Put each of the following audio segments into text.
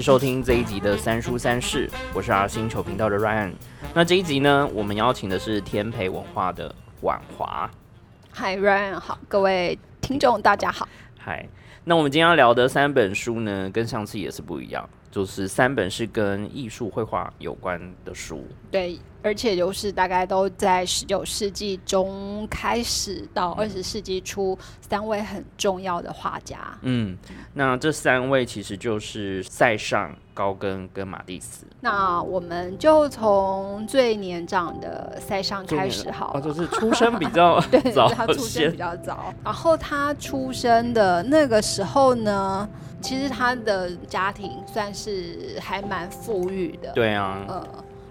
收听这一集的三书三世，我是 R 星球频道的 Ryan。那这一集呢，我们邀请的是天培文化的婉华。Hi Ryan，好，各位听众大家好。嗨，那我们今天要聊的三本书呢，跟上次也是不一样，就是三本是跟艺术绘画有关的书。对。而且就是大概都在十九世纪中开始到二十世纪初，三位很重要的画家。嗯，那这三位其实就是塞尚、高更跟马蒂斯。那我们就从最年长的塞尚开始好了，就是出生比较 早，他出生比较早。然后他出生的那个时候呢，其实他的家庭算是还蛮富裕的。对啊，呃。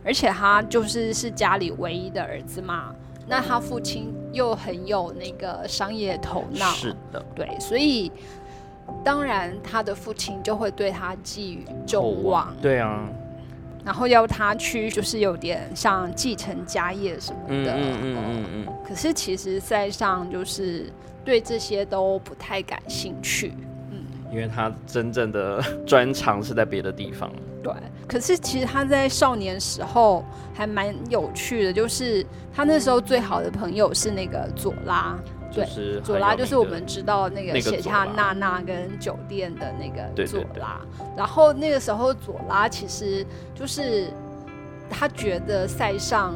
而且他就是是家里唯一的儿子嘛，那他父亲又很有那个商业头脑，是的，对，所以当然他的父亲就会对他寄予众望，对啊，然后要他去就是有点像继承家业什么的，嗯嗯嗯嗯，可是其实塞尚就是对这些都不太感兴趣，嗯，因为他真正的 专长是在别的地方。对，可是其实他在少年时候还蛮有趣的，就是他那时候最好的朋友是那个左拉，对，左拉就是我们知道那个写下娜娜跟酒店的那个左拉。然后那个时候左拉其实就是他觉得塞尚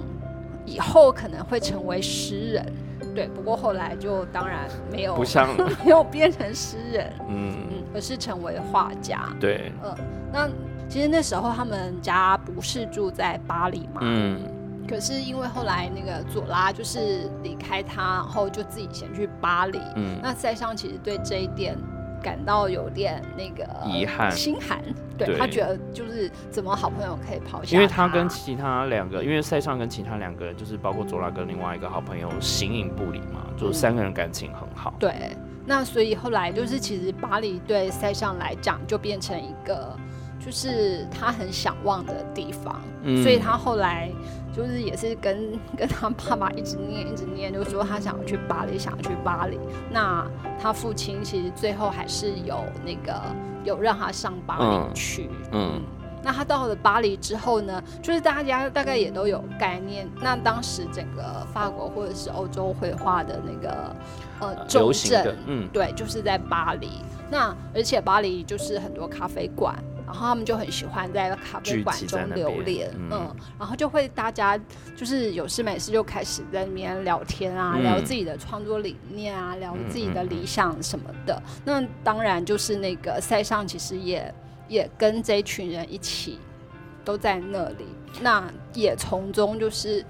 以后可能会成为诗人，对，不过后来就当然没有不像 没有变成诗人，嗯嗯，而是成为画家，对，嗯，那。其实那时候他们家不是住在巴黎嘛，嗯，可是因为后来那个左拉就是离开他，然后就自己先去巴黎，嗯，那塞尚其实对这一点感到有点那个遗憾、心寒，对他觉得就是怎么好朋友可以抛下，因为他跟其他两个，因为塞尚跟其他两个人就是包括佐拉跟另外一个好朋友形影不离嘛，就是三个人感情很好，对，那所以后来就是其实巴黎对塞尚来讲就变成一个。就是他很想望的地方，所以他后来就是也是跟 跟他爸爸一直念一直念，就说他想要去巴黎，想要去巴黎。那他父亲其实最后还是有那个有让他上巴黎去。嗯，那他到了巴黎之后呢，就是大家大概也都有概念。那当时整个法国或者是欧洲绘画的那个呃重镇，嗯，对，就是在巴黎。那而且巴黎就是很多咖啡馆。然后他们就很喜欢在咖啡馆中流连，嗯，然后就会大家就是有事没事就开始在里面聊天啊，聊自己的创作理念啊，聊自己的理想什么的。那当然就是那个塞尚其实也也跟这一群人一起都在那里，那也从中就是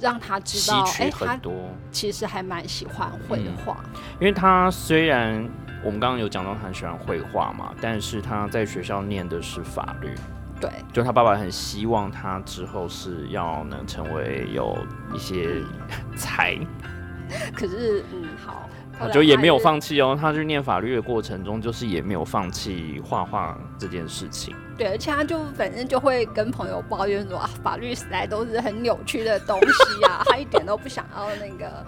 让他知道，哎，他其实还蛮喜欢绘画，因为他虽然。我们刚刚有讲到他很喜欢绘画嘛，但是他在学校念的是法律，对，就他爸爸很希望他之后是要能成为有一些才，可是嗯好，就也没有放弃哦。他去念法律的过程中，就是也没有放弃画画这件事情。对，而且他就反正就会跟朋友抱怨说啊，法律时代都是很扭曲的东西啊，他一点都不想要那个。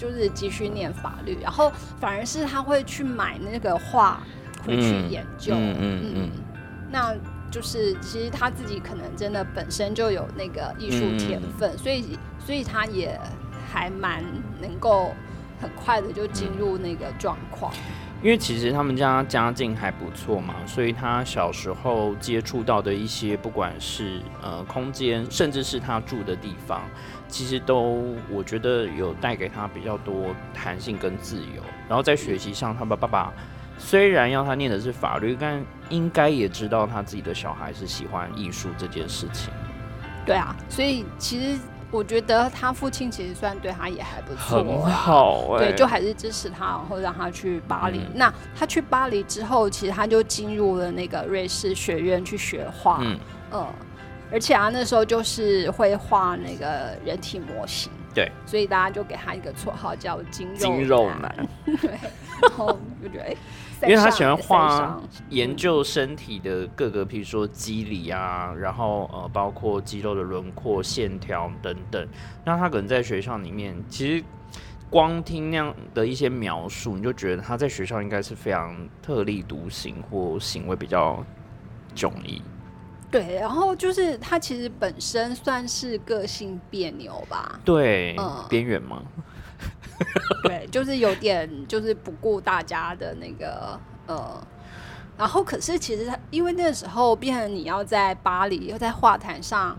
就是继续念法律，然后反而是他会去买那个画回去研究。嗯嗯嗯。那就是其实他自己可能真的本身就有那个艺术天分，所以所以他也还蛮能够很快的就进入那个状况。因为其实他们家家境还不错嘛，所以他小时候接触到的一些，不管是呃空间，甚至是他住的地方。其实都，我觉得有带给他比较多弹性跟自由。然后在学习上，他的爸爸虽然要他念的是法律，但应该也知道他自己的小孩是喜欢艺术这件事情。对啊，所以其实我觉得他父亲其实算对他也还不错，很好。对，就还是支持他，然后让他去巴黎。那他去巴黎之后，其实他就进入了那个瑞士学院去学画。嗯。而且啊，那时候就是会画那个人体模型，对，所以大家就给他一个绰号叫“筋筋肉男”。对，然后就觉得，因为他喜欢画研究身体的各个，譬如说肌理啊，然后呃，包括肌肉的轮廓、线条等等。那他可能在学校里面，其实光听那样的一些描述，你就觉得他在学校应该是非常特立独行，或行为比较。迥异。对，然后就是他其实本身算是个性别扭吧，对，边缘吗？对，就是有点就是不顾大家的那个呃，然后可是其实他因为那个时候变成你要在巴黎又在画坛上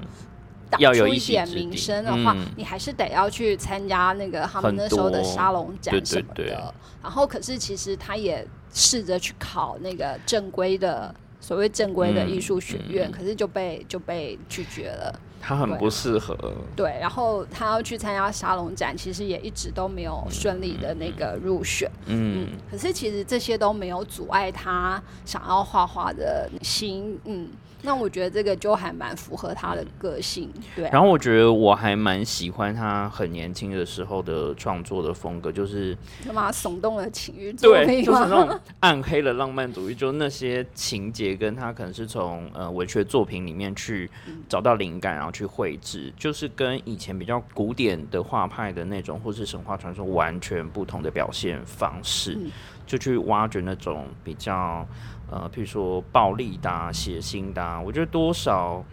打出一点名声的话，你还是得要去参加那个他们那时候的沙龙展什么的。然后可是其实他也试着去考那个正规的。所谓正规的艺术学院，可是就被就被拒绝了。他很不适合。对，然后他要去参加沙龙展，其实也一直都没有顺利的那个入选。嗯，可是其实这些都没有阻碍他想要画画的心。嗯。那我觉得这个就还蛮符合他的个性，对。然后我觉得我还蛮喜欢他很年轻的时候的创作的风格，就是干嘛耸动的情欲作品就是那种暗黑的浪漫主义，就那些情节跟他可能是从呃文学作品里面去找到灵感，然后去绘制，就是跟以前比较古典的画派的那种或是神话传说完全不同的表现方式，就去挖掘那种比较。呃，譬如说暴力的、血腥的，我觉得多少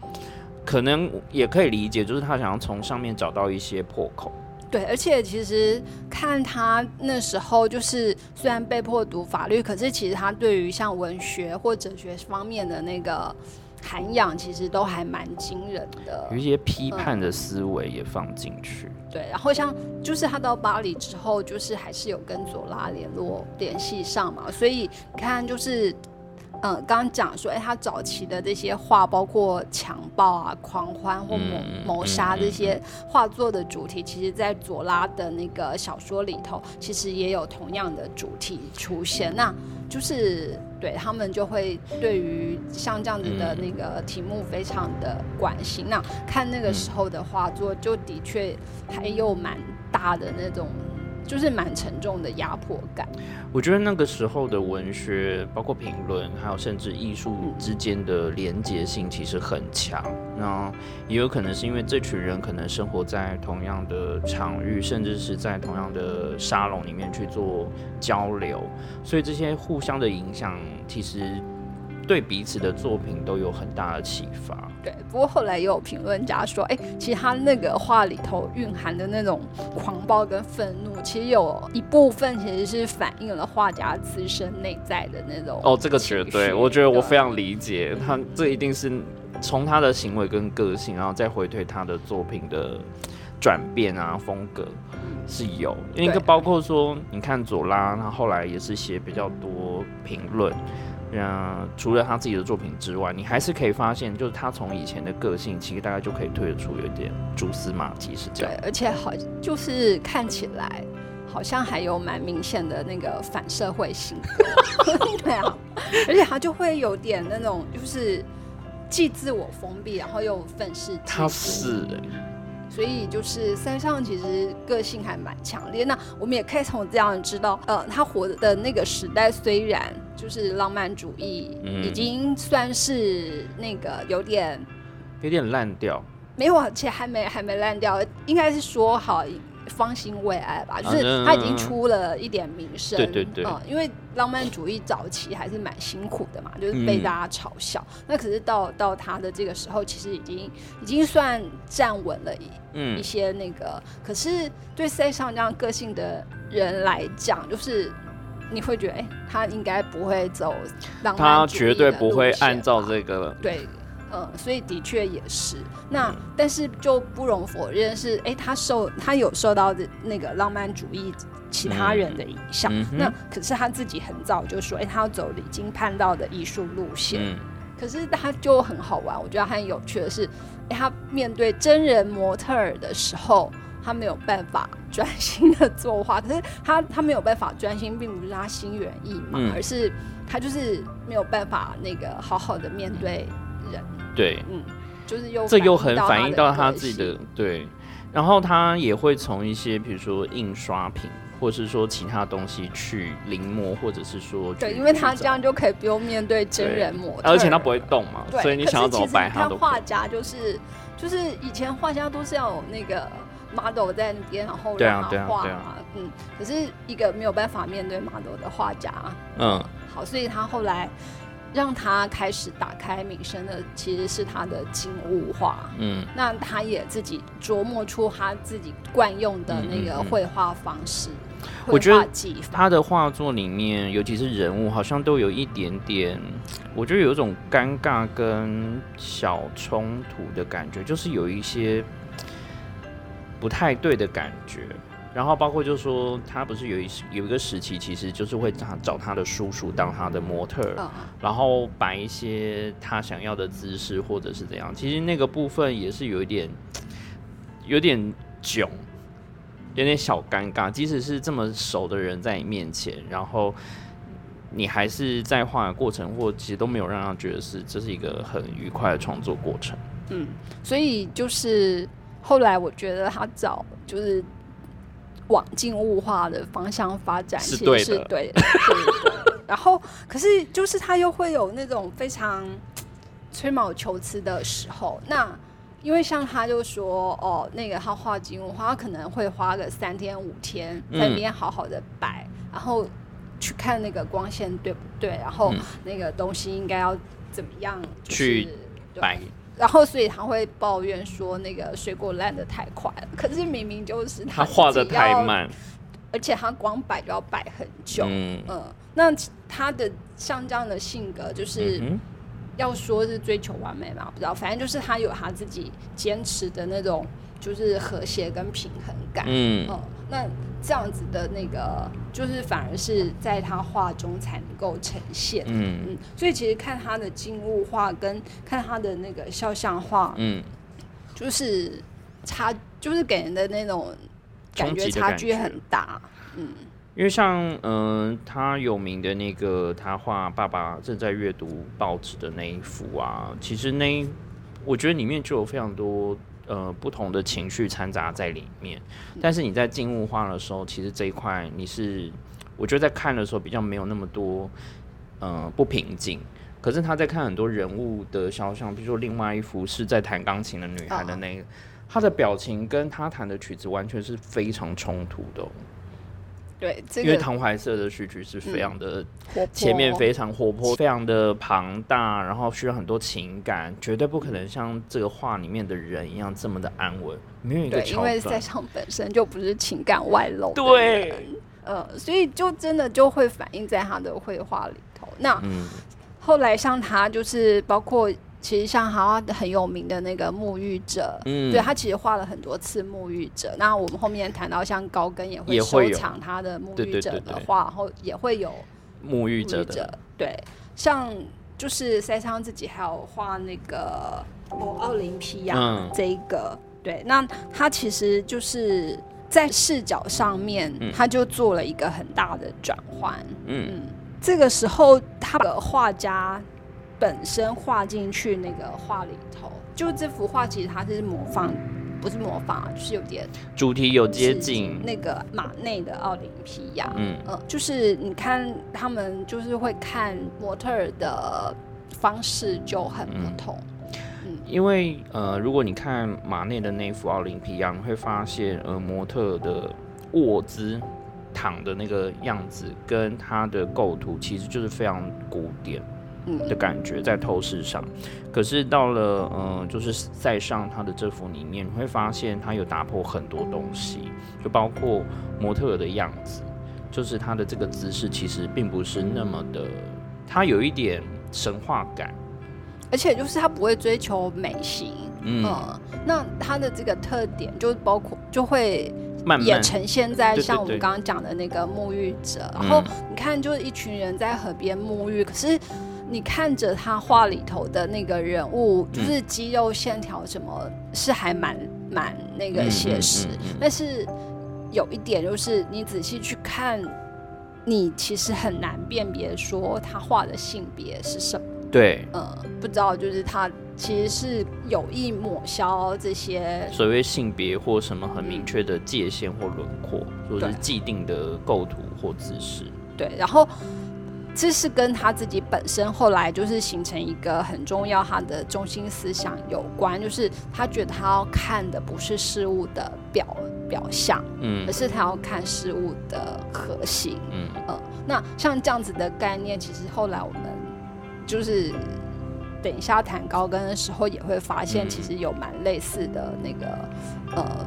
可能也可以理解，就是他想要从上面找到一些破口。对，而且其实看他那时候，就是虽然被迫读法律，可是其实他对于像文学或哲学方面的那个涵养，其实都还蛮惊人的。有一些批判的思维也放进去。对，然后像就是他到巴黎之后，就是还是有跟左拉联络联系上嘛，所以你看就是。嗯，刚刚讲说，哎，他早期的这些画，包括强暴啊、狂欢或谋谋杀这些画作的主题，其实，在左拉的那个小说里头，其实也有同样的主题出现。那就是对他们就会对于像这样子的那个题目非常的关心。那看那个时候的画作，就的确还有蛮大的那种。就是蛮沉重的压迫感。我觉得那个时候的文学，包括评论，还有甚至艺术之间的连结性其实很强。那也有可能是因为这群人可能生活在同样的场域，甚至是在同样的沙龙里面去做交流，所以这些互相的影响，其实。对彼此的作品都有很大的启发。对，不过后来也有评论家说，哎，其实他那个画里头蕴含的那种狂暴跟愤怒，其实有一部分其实是反映了画家自身内在的那种。哦，这个绝对，我觉得我非常理解他，这一定是从他的行为跟个性，然后再回推他的作品的转变啊，风格是有。因为包括说，你看左拉，他后来也是写比较多评论。嗯，除了他自己的作品之外，你还是可以发现，就是他从以前的个性，其实大概就可以推得出有点蛛丝马迹是这样。对，而且好，就是看起来好像还有蛮明显的那个反社会性。对啊，而且他就会有点那种，就是既自我封闭，然后又愤世。他是所以就是三上其实个性还蛮强烈。那我们也可以从这样知道，呃，他活的那个时代虽然。就是浪漫主义，已经算是那个有点有点烂掉，没有，而且还没还没烂掉，应该是说好方兴未艾吧。就是他已经出了一点名声，对对对，嗯，因为浪漫主义早期还是蛮辛苦的嘛，就是被大家嘲笑。那可是到到他的这个时候，其实已经已经算站稳了一一些那个。可是对塞尚这样个性的人来讲，就是。你会觉得，哎，他应该不会走浪漫他绝对不会按照这个。对，嗯，所以的确也是。那但是就不容否认是，哎，他受他有受到的那个浪漫主义其他人的影响。那可是他自己很早就说，哎，他要走离经叛道的艺术路线。嗯。可是他就很好玩，我觉得很有趣的是，哎，他面对真人模特儿的时候。他没有办法专心的作画，可是他他没有办法专心，并不是他心猿意马，而是他就是没有办法那个好好的面对人。对，嗯，就是又这又很反映到他自己的对，然后他也会从一些比如说印刷品，或是说其他东西去临摹，或者是说对，因为他这样就可以不用面对真人模特，而且他不会动嘛，所以你想要怎么摆他都。画家就是就是以前画家都是要有那个。model 在那边，然后让他画嘛，嗯，可是一个没有办法面对 model 的画家，嗯，好，所以他后来让他开始打开名声的，其实是他的静物画。嗯，那他也自己琢磨出他自己惯用的那个绘画方式。我觉得他的画作里面，尤其是人物，好像都有一点点，我觉得有一种尴尬跟小冲突的感觉，就是有一些不太对的感觉。然后包括就是说，他不是有一有一个时期，其实就是会找找他的叔叔当他的模特，然后摆一些他想要的姿势或者是怎样。其实那个部分也是有一点 有点囧，有点小尴尬。即使是这么熟的人在你面前，然后你还是在画的过程，或其实都没有让他觉得是这是一个很愉快的创作过程。嗯，所以就是后来我觉得他找就是。往静物化的方向发展，其实是对的。然后，可是就是他又会有那种非常吹毛求疵的时候。那因为像他就说，哦，那个他画静物画，他可能会花个三天五天在那边好好的摆，然后去看那个光线对不对，然后那个东西应该要怎么样去摆。然后，所以他会抱怨说那个水果烂的太快了。可是明明就是他画的太慢，而且他光摆就要摆很久。嗯，那他的像这样的性格，就是要说是追求完美嘛？不知道，反正就是他有他自己坚持的那种，就是和谐跟平衡感。嗯，那。这样子的那个，就是反而是在他画中才能够呈现。嗯嗯，所以其实看他的静物画跟看他的那个肖像画，嗯，就是差，就是给人的那种感觉差距很大。嗯，因为像嗯，他有名的那个他画爸爸正在阅读报纸的那一幅啊，其实那我觉得里面就有非常多。呃，不同的情绪掺杂在里面，但是你在静物画的时候，其实这一块你是，我觉得在看的时候比较没有那么多，呃，不平静。可是他在看很多人物的肖像，比如说另外一幅是在弹钢琴的女孩的那个，她的表情跟她弹的曲子完全是非常冲突的。对，因为唐怀瑟的序曲是非常的前面非常活泼，非常的庞大，然后需要很多情感，绝对不可能像这个画里面的人一样这么的安稳，没有一个因为塞尚本身就不是情感外露对，呃，所以就真的就会反映在他的绘画里头。那后来像他就是包括。其实像他很有名的那个沐浴者，嗯，对他其实画了很多次沐浴者。那我们后面谈到像高更也会收藏他的沐浴者的画，然后也会有沐浴者的。对，像就是塞尚自己还有画那个哦奥林匹亚这一个，对，那他其实就是在视角上面，他就做了一个很大的转换。嗯，这个时候他的画家。本身画进去那个画里头，就这幅画其实它是模仿，不是模仿，就是有点主题有接近那个马内的奥林匹亚。嗯嗯，就是你看他们就是会看模特儿的方式就很不同。嗯，因为呃，如果你看马内的那幅奥林匹亚，你会发现呃，模特的卧姿躺的那个样子跟他的构图其实就是非常古典。的感觉在透视上，可是到了嗯，就是塞上他的这幅里面，你会发现他有打破很多东西，就包括模特的样子，就是他的这个姿势其实并不是那么的，他有一点神话感，而且就是他不会追求美型，嗯，那他的这个特点就包括就会也呈现在像我们刚刚讲的那个沐浴者，然后你看就是一群人在河边沐浴，可是。你看着他画里头的那个人物，就是肌肉线条什么，是还蛮蛮那个写实。但是有一点就是，你仔细去看，你其实很难辨别说他画的性别是什么。对，呃，不知道，就是他其实是有意抹消这些所谓性别或什么很明确的界限或轮廓，或者是既定的构图或姿势。对，然后。这是跟他自己本身后来就是形成一个很重要，他的中心思想有关，就是他觉得他要看的不是事物的表表象，嗯，而是他要看事物的核心，嗯嗯。那像这样子的概念，其实后来我们就是等一下谈高跟的时候也会发现，其实有蛮类似的那个呃。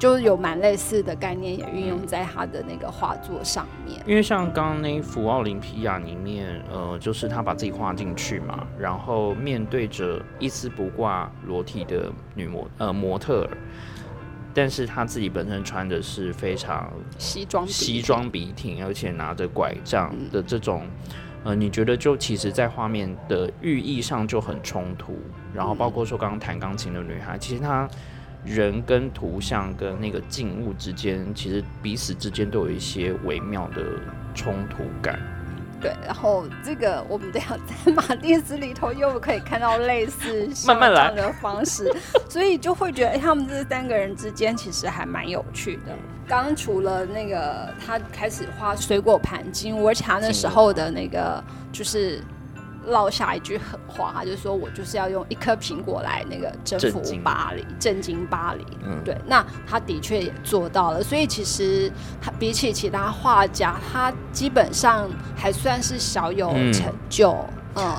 就是有蛮类似的概念，也运用在他的那个画作上面。因为像刚刚那一幅奥林匹亚里面，呃，就是他把自己画进去嘛，然后面对着一丝不挂裸体的女模呃模特儿，但是他自己本身穿的是非常西装西装笔挺，而且拿着拐杖的这种，呃，你觉得就其实，在画面的寓意上就很冲突。然后包括说刚刚弹钢琴的女孩，其实她。人跟图像跟那个静物之间，其实彼此之间都有一些微妙的冲突感。对，然后这个我们都要在马蒂斯里头又可以看到类似慢慢来的方式，所以就会觉得他们这三个人之间其实还蛮有趣的。刚刚除了那个他开始画水果盘金，而且他那时候的那个就是。落下一句狠话，他就说我就是要用一颗苹果来那个征服巴黎，震惊巴黎。嗯，对，那他的确也做到了。所以其实他比起其他画家，他基本上还算是小有成就。嗯，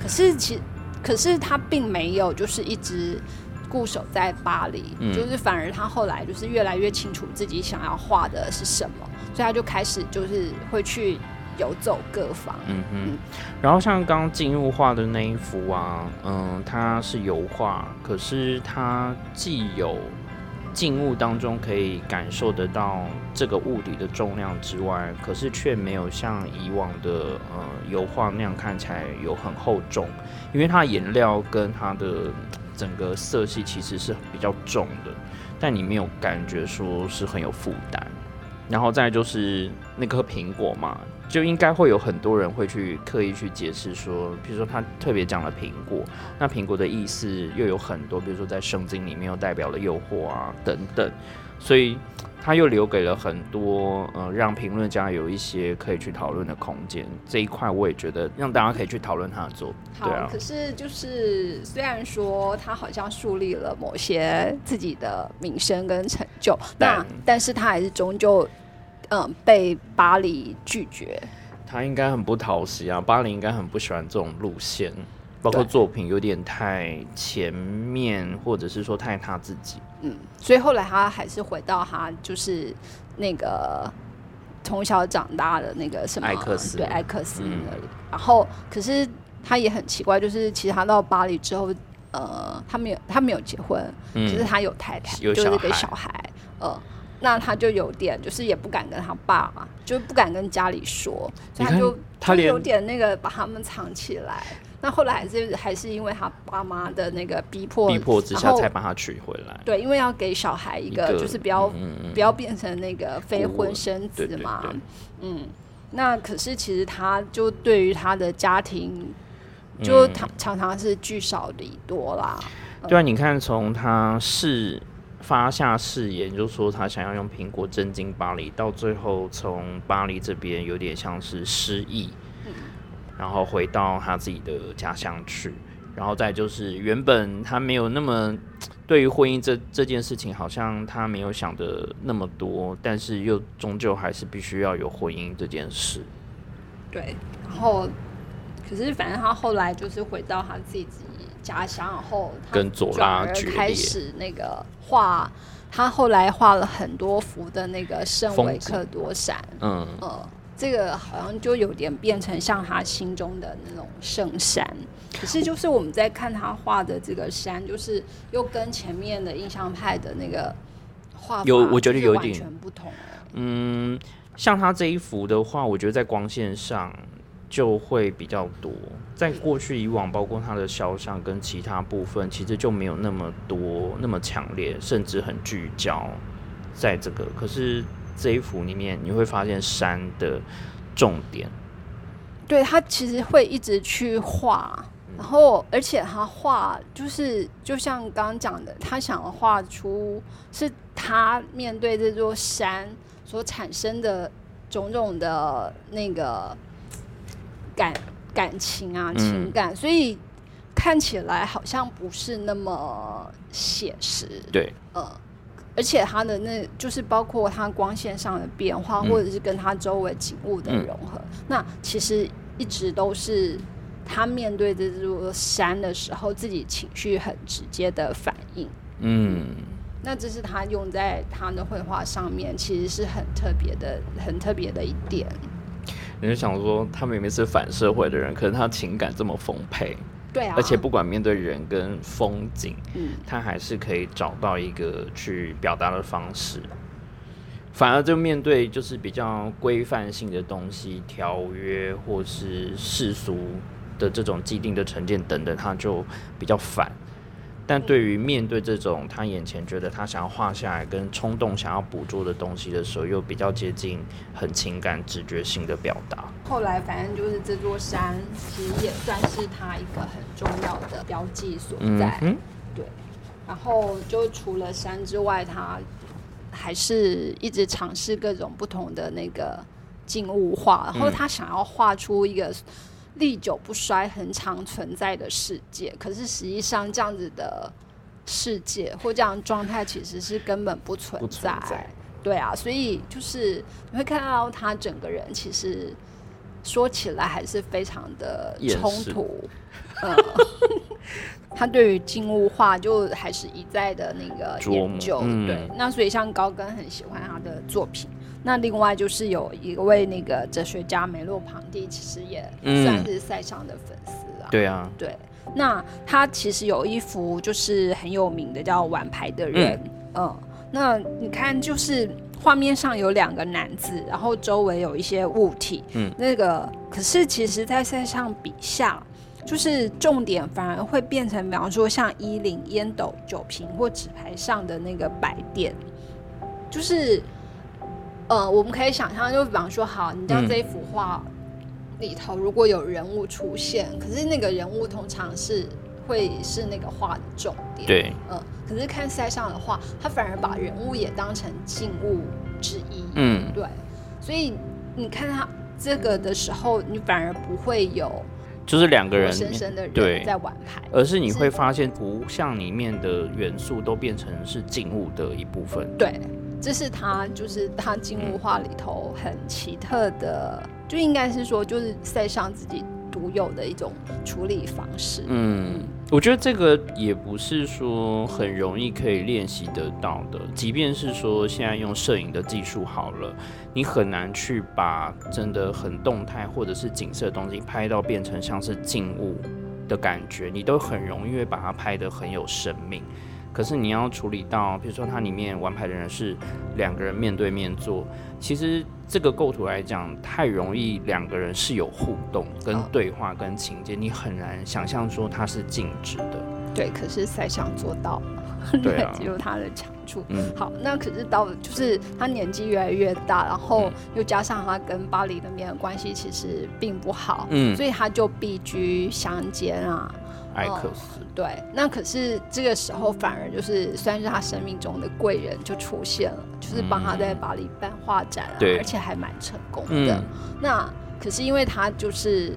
可是其可是他并没有就是一直固守在巴黎，就是反而他后来就是越来越清楚自己想要画的是什么，所以他就开始就是会去。游走各方，嗯哼，然后像刚进入画的那一幅啊，嗯，它是油画，可是它既有静物当中可以感受得到这个物体的重量之外，可是却没有像以往的呃油画那样看起来有很厚重，因为它颜料跟它的整个色系其实是比较重的，但你没有感觉说是很有负担。然后再就是那颗苹果嘛。就应该会有很多人会去刻意去解释说，比如说他特别讲了苹果，那苹果的意思又有很多，比如说在圣经里面又代表了诱惑啊等等，所以他又留给了很多呃让评论家有一些可以去讨论的空间。这一块我也觉得让大家可以去讨论他的作品。好，可是就是虽然说他好像树立了某些自己的名声跟成就，那但是他还是终究。嗯，被巴黎拒绝，他应该很不讨喜啊。巴黎应该很不喜欢这种路线，包括作品有点太前面，或者是说太他自己。嗯，所以后来他还是回到他就是那个从小长大的那个什么艾克斯，对艾克斯那里。然后，可是他也很奇怪，就是其实他到巴黎之后，呃，他没有他没有结婚，可是他有太太，就是给小孩，呃。那他就有点，就是也不敢跟他爸嘛，就不敢跟家里说，所以他就他有点那个把他们藏起来。那后来还是还是因为他爸妈的那个逼迫，逼迫之下才把他娶回来。对，因为要给小孩一个，就是不要不要变成那个非婚生子嘛。嗯，那可是其实他就对于他的家庭，就常常常是聚少离多啦。对啊，你看从他是。发下誓言，就说他想要用苹果震惊巴黎，到最后从巴黎这边有点像是失忆，然后回到他自己的家乡去，然后再就是原本他没有那么 对于婚姻这这件事情，好像他没有想的那么多，但是又终究还是必须要有婚姻这件事。对，然后可是反正他后来就是回到他自己。家乡，然后跟左拉开始那个画，他后来画了很多幅的那个圣维克多山，嗯呃，这个好像就有点变成像他心中的那种圣山。可是就是我们在看他画的这个山，就是又跟前面的印象派的那个画有，我觉得有点不同。嗯，像他这一幅的话，我觉得在光线上。就会比较多，在过去以往，包括它的肖像跟其他部分，其实就没有那么多那么强烈，甚至很聚焦在这个。可是这一幅里面，你会发现山的重点，对他其实会一直去画，然后而且他画就是就像刚刚讲的，他想画出是他面对这座山所产生的种种的那个。感感情啊，情感，所以看起来好像不是那么写实。对，呃，而且它的那就是包括它光线上的变化，或者是跟它周围景物的融合，那其实一直都是他面对这座山的时候，自己情绪很直接的反应。嗯，那这是他用在他的绘画上面，其实是很特别的、很特别的一点。你就想说，他明明是反社会的人，可是他情感这么丰沛，对啊，而且不管面对人跟风景，嗯，他还是可以找到一个去表达的方式。反而就面对就是比较规范性的东西、条约或是世俗的这种既定的成见等等，他就比较反。但对于面对这种他眼前觉得他想要画下来跟冲动想要捕捉的东西的时候，又比较接近很情感直觉性的表达。后来反正就是这座山，其实也算是他一个很重要的标记所在。对。然后就除了山之外，他。还是一直尝试各种不同的那个静物画，然后他想要画出一个历久不衰、很常存在的世界。可是实际上，这样子的世界或这样状态其实是根本不存在。对啊，所以就是你会看到他整个人其实说起来还是非常的冲突。嗯。他对于静物画就还是一再的那个研究，对。那所以像高更很喜欢他的作品。那另外就是有一位那个哲学家梅洛庞蒂，其实也算是塞尚的粉丝啊。对啊，对。那他其实有一幅就是很有名的叫《玩牌的人》。嗯。那你看，就是画面上有两个男子，然后周围有一些物体。嗯。那个可是其实，在塞尚笔下。就是重点反而会变成，比方说像衣领、烟斗、酒瓶或纸牌上的那个摆点，就是，呃，我们可以想象，就比方说，好，你像这一幅画里头如果有人物出现，可是那个人物通常是会是那个画的重点，对，嗯，可是看塞上的话，他反而把人物也当成静物之一，嗯，对，所以你看他这个的时候，你反而不会有。就是两个人对在玩牌，而是你会发现图像里面的元素都变成是静物的一部分。对，这是他就是他静物画里头很奇特的，就应该是说就是塞尚自己独有的一种处理方式。嗯。我觉得这个也不是说很容易可以练习得到的，即便是说现在用摄影的技术好了，你很难去把真的很动态或者是景色的东西拍到变成像是静物的感觉，你都很容易会把它拍得很有生命。可是你要处理到，比如说它里面玩牌的人是两个人面对面坐，其实这个构图来讲太容易，两个人是有互动、跟对话、跟情节，你很难想象说它是静止的。对，可是塞尚做到了，对，只有他的长处。嗯，好，那可是到就是他年纪越来越大，然后又加上他跟巴黎那边的关系其实并不好，嗯，所以他就避居乡间啊。艾克斯对，那可是这个时候反而就是算是他生命中的贵人就出现了，就是帮他在巴黎办画展啊，而且还蛮成功的。那可是因为他就是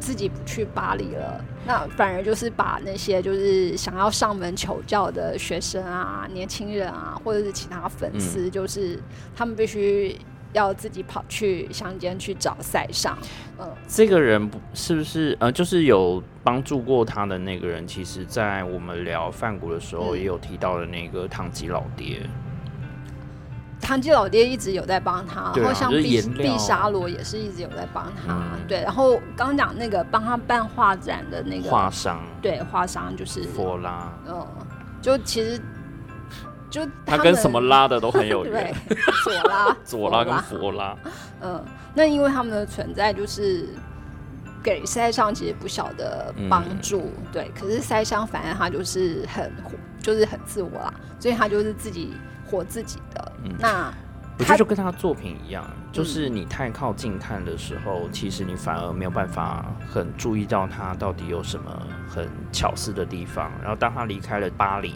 自己不去巴黎了，那反而就是把那些就是想要上门求教的学生啊、年轻人啊，或者是其他粉丝，就是他们必须。要自己跑去乡间去找塞尚，嗯，这个人不是不是呃，就是有帮助过他的那个人，其实，在我们聊梵谷的时候，也有提到的那个唐吉老爹。唐吉老爹一直有在帮他，然后像毕毕沙罗也是一直有在帮他，对。然后刚刚讲那个帮他办画展的那个画商，对，画商就是佛拉，嗯，就其实。就他跟什么拉的都很有 缘，左拉、左拉跟佛拉，嗯，那因为他们的存在就是给塞尚其实不小的帮助，对。可是塞尚反而他就是很就是很自我啦，所以他就是自己活自己的。嗯那我觉得就跟他作品一样，就是你太靠近看的时候，其实你反而没有办法很注意到他到底有什么很巧思的地方。然后当他离开了巴黎。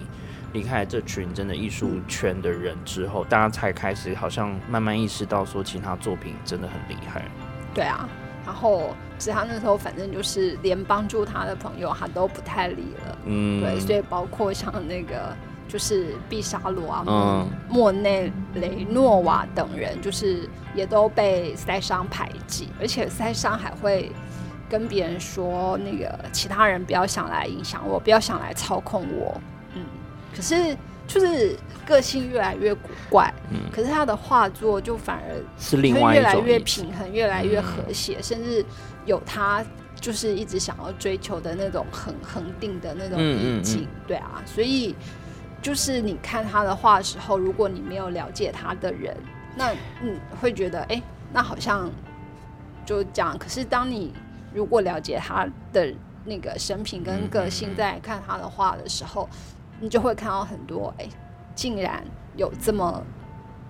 离开这群真的艺术圈的人之后，大家才开始好像慢慢意识到说，其他作品真的很厉害。对啊，然后其实他那时候反正就是连帮助他的朋友他都不太理了。嗯，对，所以包括像那个就是毕沙罗啊、莫内、雷诺瓦等人，就是也都被塞尚排挤，而且塞尚还会。跟别人说那个其他人不要想来影响我，不要想来操控我。嗯，可是就是个性越来越古怪。嗯，可是他的画作就反而是另外越来越平衡，越来越和谐，甚至有他就是一直想要追求的那种很恒定的那种意境。对啊，所以就是你看他的画的时候，如果你没有了解他的人，那你会觉得哎。那好像就讲，可是当你如果了解他的那个生平跟个性，在看他的画的时候，你就会看到很多，哎，竟然有这么，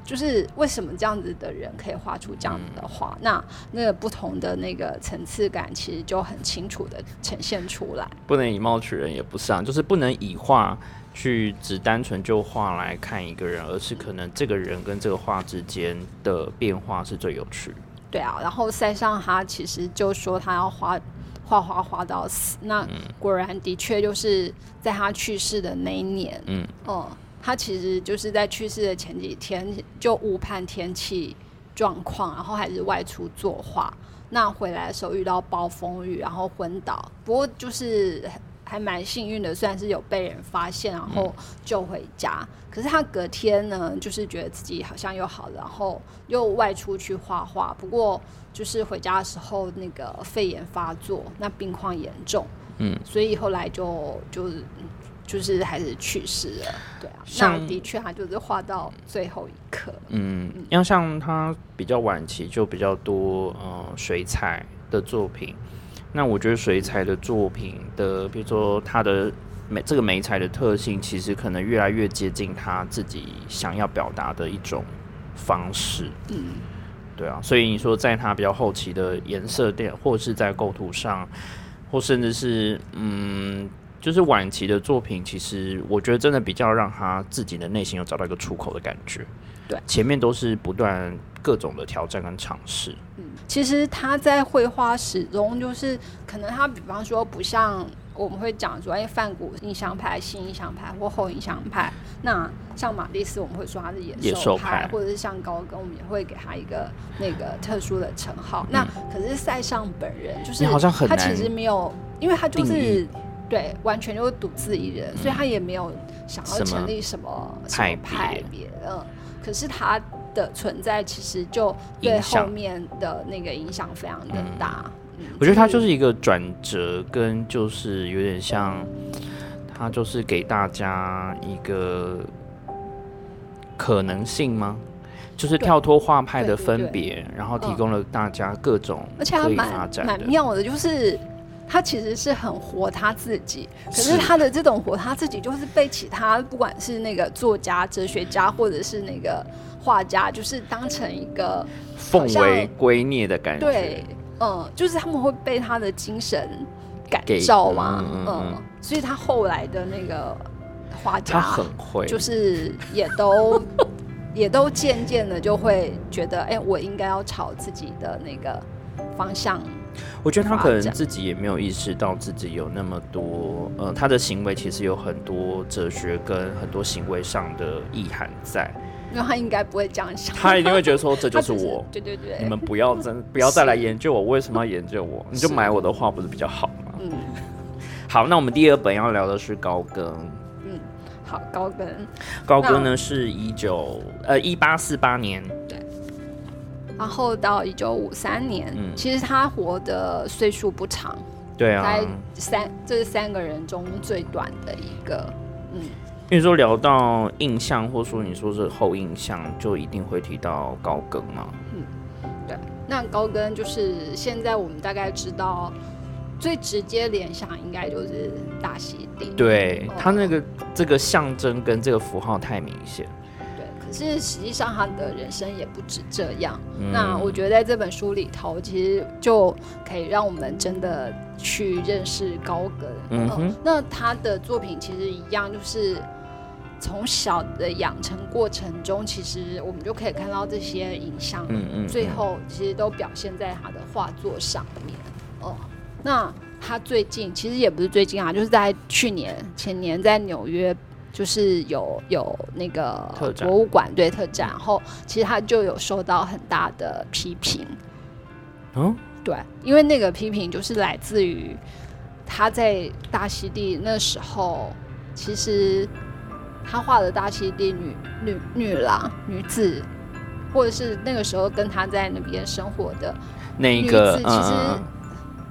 就是为什么这样子的人可以画出这样子的画？那那个不同的那个层次感，其实就很清楚的呈现出来。不能以貌取人，也不是啊，就是不能以画。去只单纯就画来看一个人，而是可能这个人跟这个画之间的变化是最有趣。对啊，然后塞尚他其实就说他要画画画画到死，那果然的确就是在他去世的那一年，嗯，哦，他其实就是在去世的前几天就误判天气状况，然后还是外出作画，那回来的时候遇到暴风雨，然后昏倒。不过就是。还蛮幸运的，虽然是有被人发现，然后救回家。可是他隔天呢，就是觉得自己好像又好了，然后又外出去画画。不过就是回家的时候，那个肺炎发作，那病况严重，嗯，所以后来就就是就是还是去世了。对啊，那的确他就是画到最后一刻。嗯，要像他比较晚期就比较多呃水彩的作品。那我觉得水彩的作品的，比如说它的美，这个美彩的特性，其实可能越来越接近他自己想要表达的一种方式。嗯，对啊，所以你说在他比较后期的颜色点，或是在构图上，或甚至是嗯，就是晚期的作品，其实我觉得真的比较让他自己的内心有找到一个出口的感觉。对，前面都是不断各种的挑战跟尝试。嗯其实他在绘画始终就是，可能他比方说不像我们会讲说，哎，梵谷印象派、新印象派或后印象派。那像马蒂斯，我们会说他是野兽派，或者是像高更，我们也会给他一个那个特殊的称号。那可是塞尚本人就是，他其实没有，因为他就是对完全就是独自一人，所以他也没有想要成立什么派别。嗯，可是它。的存在其实就对后面的那个影响非常的大。我觉得它就是一个转折，跟就是有点像，它就是给大家一个可能性吗？就是跳脱画派的分别，然后提供了大家各种而且以发展蛮妙的，就是他其实是很活他自己，可是他的这种活他自己，就是被其他不管是那个作家、哲学家，或者是那个。画家就是当成一个奉为圭臬的感觉，对，嗯，就是他们会被他的精神感召嘛，嗯，所以他后来的那个画家他很会，就是也都 也都渐渐的就会觉得，哎，我应该要朝自己的那个方向。我觉得他可能自己也没有意识到自己有那么多，呃，他的行为其实有很多哲学跟很多行为上的意涵在。那他应该不会这样想，他一定会觉得说这 就是我。对对对，你们不要真 不要再来研究我，为什么要研究我？你就买我的画不是比较好吗？嗯，好，那我们第二本要聊的是高更。嗯，好，高更。高更呢是一九呃一八四八年，对，然后到一九五三年，嗯，其实他活的岁数不长，对啊，在三，这是三个人中最短的一个，嗯。因为说聊到印象，或者说你说是后印象，就一定会提到高更嘛。嗯，对。那高更就是现在我们大概知道最直接联想，应该就是大溪地。对他那个这个象征跟这个符号太明显。对，可是实际上他的人生也不止这样。那我觉得在这本书里头，其实就可以让我们真的去认识高更。嗯哼。那他的作品其实一样，就是。从小的养成过程中，其实我们就可以看到这些影像，嗯嗯，最后其实都表现在他的画作上面。哦，那他最近其实也不是最近啊，就是在去年、前年在纽约，就是有有那个博物馆对特展，然后其实他就有受到很大的批评。嗯，对，因为那个批评就是来自于他在大溪地那时候，其实他画的大溪地女女女郎女子，或者是那个时候跟他在那边生活的那个，其实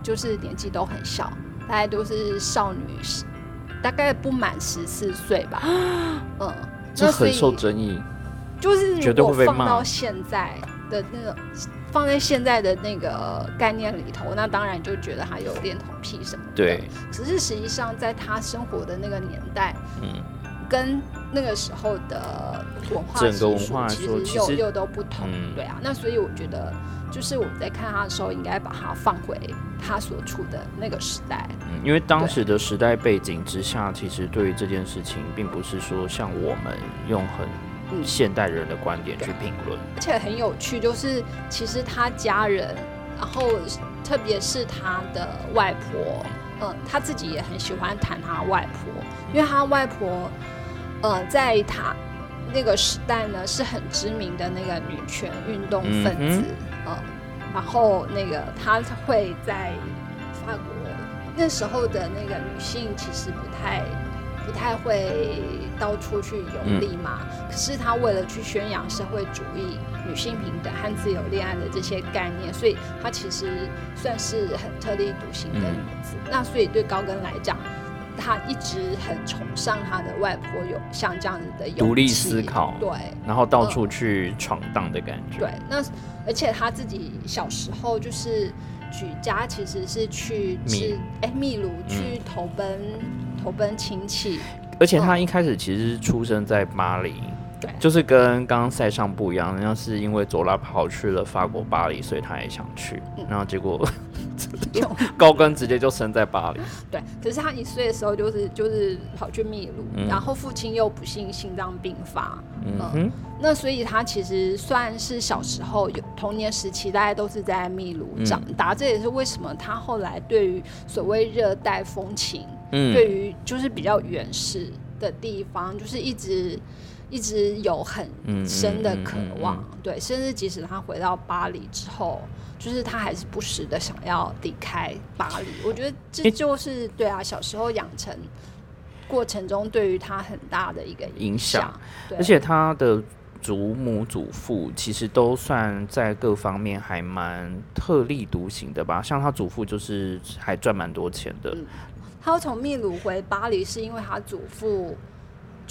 就是年纪都很小，大概都是少女，大概不满十四岁吧。嗯，这很受争议，就是如果放到现在的那种。放在现在的那个概念里头，那当然就觉得他有恋童癖什么的。对。只是实际上，在他生活的那个年代，嗯，跟那个时候的文化整个文化其实又又都不同。对啊，那所以我觉得，就是我们在看他的时候，应该把它放回他所处的那个时代。嗯，因为当时的时代背景之下，其实对于这件事情，并不是说像我们用很。现代人的观点去评论，而且很有趣，就是其实他家人，然后特别是他的外婆，嗯，他自己也很喜欢谈他外婆，因为他外婆，呃，在他那个时代呢是很知名的那个女权运动分子，嗯，然后那个他会在法国那时候的那个女性其实不太。不太会到处去游历嘛，可是他为了去宣扬社会主义、女性平等和自由恋爱的这些概念，所以他其实算是很特立独行的女子。那所以对高根来讲，他一直很崇尚他的外婆有像这样子的独立思考，对，然后到处去闯荡的感觉。对，那而且他自己小时候就是举家其实是去秘哎秘鲁去投奔。投奔亲戚，而且他一开始其实是出生在巴黎，对，就是跟刚刚赛上不一样，人家是因为佐拉跑去了法国巴黎，所以他也想去，然后结果 高跟直接就生在巴黎，对，可是他一岁的时候就是就是跑去秘鲁，然后父亲又不幸心脏病发，嗯，那所以他其实算是小时候有童年时期，大家都是在秘鲁长大，这也是为什么他后来对于所谓热带风情。嗯。对于就是比较原始的地方，就是一直一直有很深的渴望，对，甚至即使他回到巴黎之后，就是他还是不时的想要离开巴黎。我觉得这就是对啊，小时候养成过程中对于他很大的一个影响，而且他的祖母祖父其实都算在各方面还蛮特立独行的吧，像他祖父就是还赚蛮多钱的。他从秘鲁回巴黎，是因为他祖父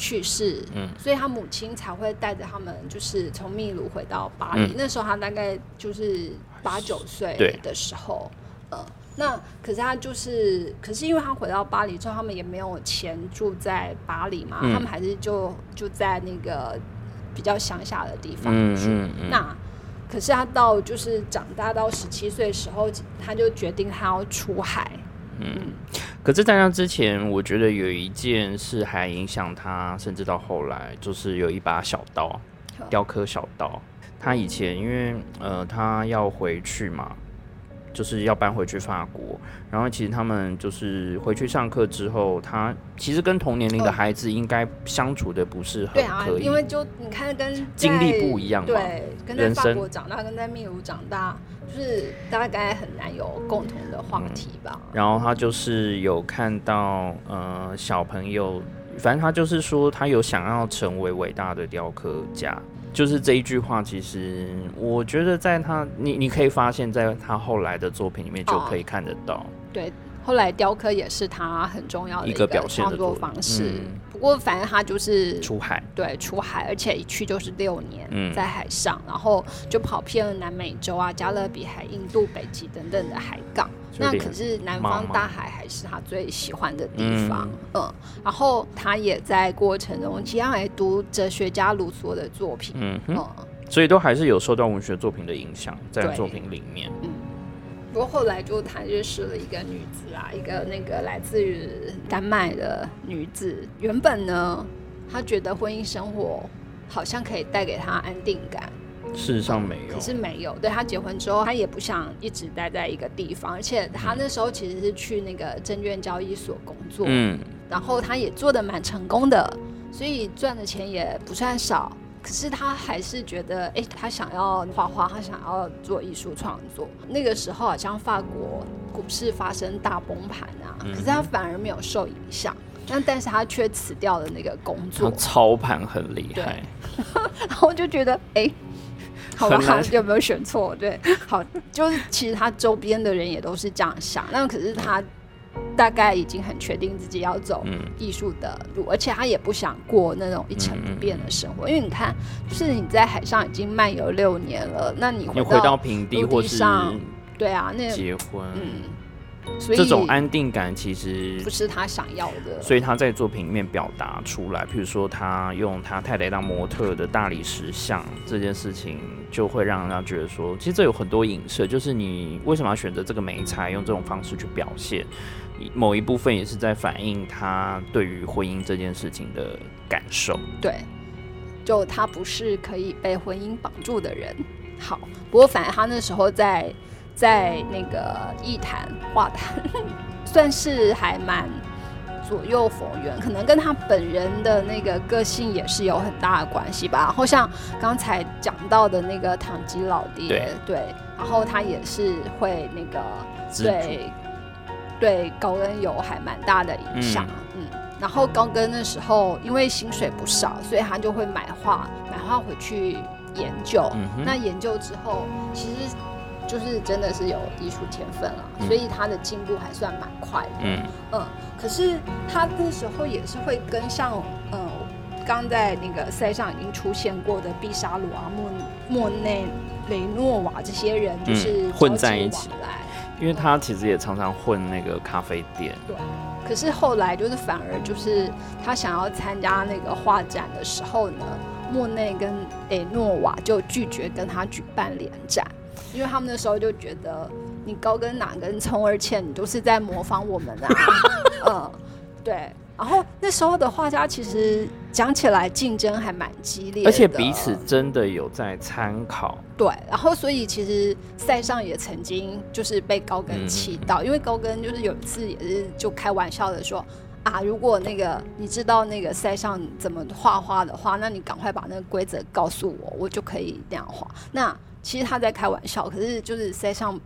去世，嗯，所以他母亲才会带着他们，就是从秘鲁回到巴黎。那时候他大概就是八九岁的时候，呃，那可是他就是，可是因为他回到巴黎之后，他们也没有钱住在巴黎嘛，他们还是就就在那个比较乡下的地方住。那可是他到就是长大到十七岁的时候，他就决定他要出海。嗯，可是，在那之前，我觉得有一件事还影响他，甚至到后来，就是有一把小刀，雕刻小刀。他以前因为呃，他要回去嘛。就是要搬回去法国，然后其实他们就是回去上课之后，他其实跟同年龄的孩子应该相处的不是很可以，因为就你看跟经历不一样，对，跟在法国长大跟在秘鲁长大，就是大概很难有共同的话题吧。然后他就是有看到呃小朋友，反正他就是说他有想要成为伟大的雕刻家。就是这一句话，其实我觉得在他，你你可以发现，在他后来的作品里面就可以看得到。对，后来雕刻也是他很重要的一个表现创作方式。不过，反正他就是出海，对，出海，而且一去就是六年，在海上，然后就跑遍了南美洲啊、加勒比海、印度、北极等等的海港。那可是南方大海还是他最喜欢的地方，嗯，然后他也在过程中一样来读哲学家卢梭的作品，嗯嗯，所以都还是有受到文学作品的影响在作品里面，嗯。不过后来就他认识了一个女子啊，一个那个来自于丹麦的女子。原本呢，他觉得婚姻生活好像可以带给他安定感。事实上没有，可是没有。对他结婚之后，他也不想一直待在一个地方，而且他那时候其实是去那个证券交易所工作，嗯，然后他也做的蛮成功的，所以赚的钱也不算少。可是他还是觉得，哎，他想要画画，他想要做艺术创作。那个时候好像法国股市发生大崩盘啊，可是他反而没有受影响。但但是他却辞掉了那个工作，操盘很厉害。然后就觉得，哎，好吧，有没有选错？对，好，就是其实他周边的人也都是这样想。那可是他。大概已经很确定自己要走艺术的路，而且他也不想过那种一成不变的生活。因为你看，就是你在海上已经漫游六年了，那你回到平地或是对啊，那结婚，嗯，所以这种安定感其实不是他想要的。所以他在作品里面表达出来，譬如说他用他太太当模特的大理石像这件事情，就会让人家觉得说，其实这有很多影射，就是你为什么要选择这个美材，用这种方式去表现。某一部分也是在反映他对于婚姻这件事情的感受。对，就他不是可以被婚姻绑住的人。好，不过反正他那时候在在那个艺坛画坛，算是还蛮左右逢源，可能跟他本人的那个个性也是有很大的关系吧。然后像刚才讲到的那个唐吉老爹，对，然后他也是会那个对。对高跟有还蛮大的影响，嗯，然后高跟的时候，因为薪水不少，所以他就会买画，买画回去研究。那研究之后，其实就是真的是有艺术天分了，所以他的进步还算蛮快的。嗯嗯，可是他那时候也是会跟像呃，刚在那个赛上已经出现过的毕沙鲁啊、莫莫内、雷诺瓦这些人，就是混在一起来。因为他其实也常常混那个咖啡店，对。可是后来就是反而就是他想要参加那个画展的时候呢，莫内跟雷诺瓦就拒绝跟他举办联展，因为他们那时候就觉得你高跟哪根葱，而且你都是在模仿我们啊，嗯，对。然后那时候的画家其实讲起来竞争还蛮激烈，而且彼此真的有在参考。对，然后所以其实赛上也曾经就是被高跟气到，因为高跟就是有一次也是就开玩笑的说啊，如果那个你知道那个赛上怎么画画的话，那你赶快把那个规则告诉我，我就可以那样画。那其实他在开玩笑，可是就是塞上。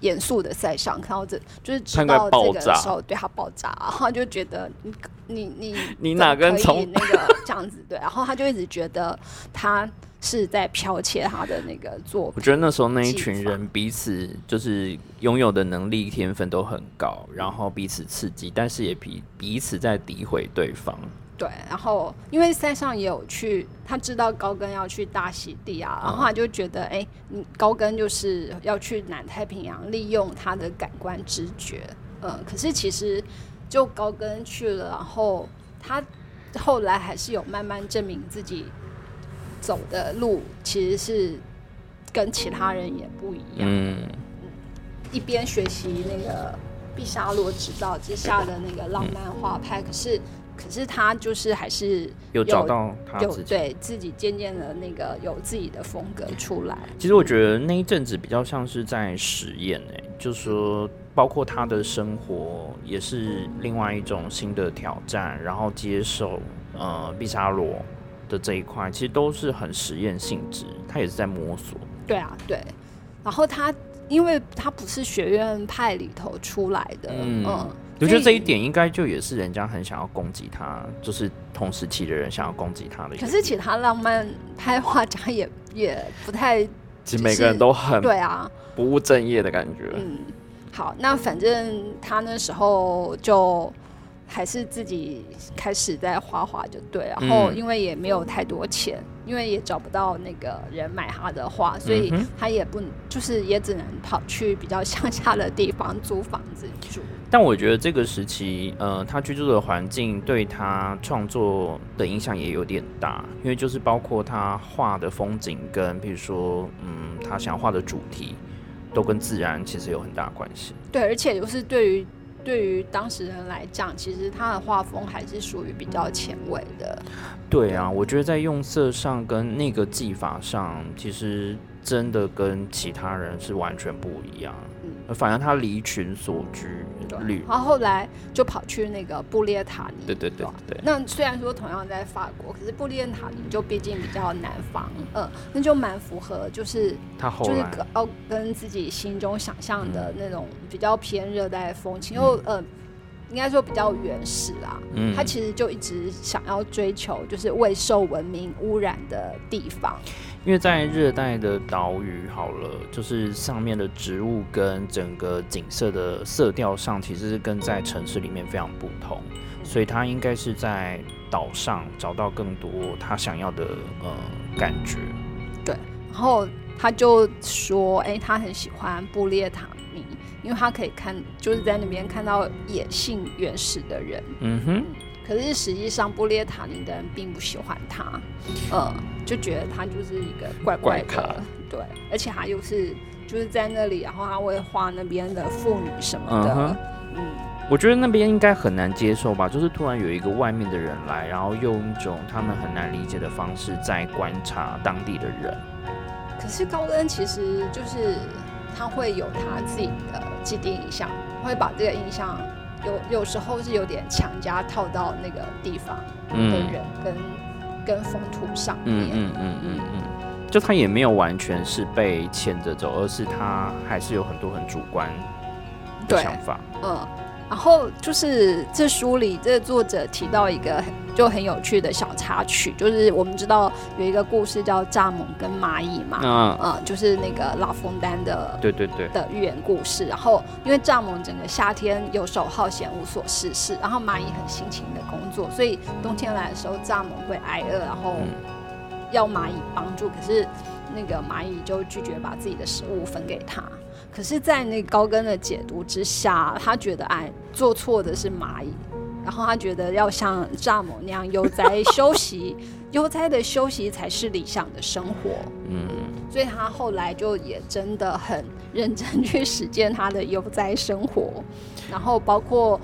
严肃的塞上，看到这就是知道这个时候对他爆炸，然后就觉得你你你你哪根从那个这样子对，然后他就一直觉得他是在剽窃他的那个作。我觉得那时候那一群人彼此就是拥有的能力天分都很高，然后彼此刺激，但是也彼彼此在诋毁对方。对，然后因为赛上也有去，他知道高更要去大溪地啊，然后他就觉得，哎，你高更就是要去南太平洋，利用他的感官知觉，嗯，可是其实就高更去了，然后他后来还是有慢慢证明自己走的路其实是跟其他人也不一样，嗯，一边学习那个毕沙罗指导之下的那个浪漫画派，可是。可是他就是还是有找到他自己，对自己渐渐的那个有自己的风格出来。其实我觉得那一阵子比较像是在实验诶，就是说包括他的生活也是另外一种新的挑战，然后接受呃毕沙罗的这一块，其实都是很实验性质，他也是在摸索。对啊，对。然后他因为他不是学院派里头出来的，嗯。我觉得这一点应该就也是人家很想要攻击他，就是同时期的人想要攻击他的。可是其他浪漫派画家也也不太，其实每个人都很对啊，不务正业的感觉。嗯，好，那反正他那时候就。还是自己开始在画画就对，然后因为也没有太多钱，因为也找不到那个人买他的画，所以他也不就是也只能跑去比较乡下的地方租房子住。但我觉得这个时期，呃，他居住的环境对他创作的影响也有点大，因为就是包括他画的风景跟，比如说，嗯，他想画的主题，都跟自然其实有很大关系。对，而且就是对于。对于当事人来讲，其实他的画风还是属于比较前卫的。对啊，我觉得在用色上跟那个技法上，其实真的跟其他人是完全不一样。嗯，反而他离群所居，对。然后后来就跑去那个布列塔尼。对对对对。那虽然说同样在法国，可是布列塔尼就毕竟比较南方，嗯，那就蛮符合，就是他后就是要跟自己心中想象的那种比较偏热带风情，又呃。应该说比较原始啦，嗯，他其实就一直想要追求就是未受文明污染的地方，因为在热带的岛屿，好了，就是上面的植物跟整个景色的色调上，其实是跟在城市里面非常不同，所以他应该是在岛上找到更多他想要的呃感觉，对，然后他就说，哎，他很喜欢布列塔尼。因为他可以看，就是在那边看到野性原始的人。嗯哼。可是实际上，布列塔尼的人并不喜欢他，嗯，就觉得他就是一个怪怪的。对，而且他又是就是在那里，然后他会画那边的妇女什么的。嗯。我觉得那边应该很难接受吧，就是突然有一个外面的人来，然后用一种他们很难理解的方式在观察当地的人。可是高恩其实就是。他会有他自己的既定印象，会把这个印象有有时候是有点强加套到那个地方的人跟跟风土上面。嗯嗯嗯嗯，就他也没有完全是被牵着走，而是他还是有很多很主观的想法。嗯。然后就是这书里，这作者提到一个就很有趣的小插曲，就是我们知道有一个故事叫《蚱蜢跟蚂蚁》嘛，嗯嗯，就是那个老枫丹的对对对的寓言故事。然后因为蚱蜢整个夏天游手好闲无所事事，然后蚂蚁很辛勤的工作，所以冬天来的时候蚱蜢会挨饿，然后要蚂蚁帮助，可是那个蚂蚁就拒绝把自己的食物分给他。可是，在那高跟的解读之下，他觉得哎，做错的是蚂蚁，然后他觉得要像蚱蜢那样悠哉休息，悠哉的休息才是理想的生活。嗯，所以他后来就也真的很认真去实践他的悠哉生活，然后包括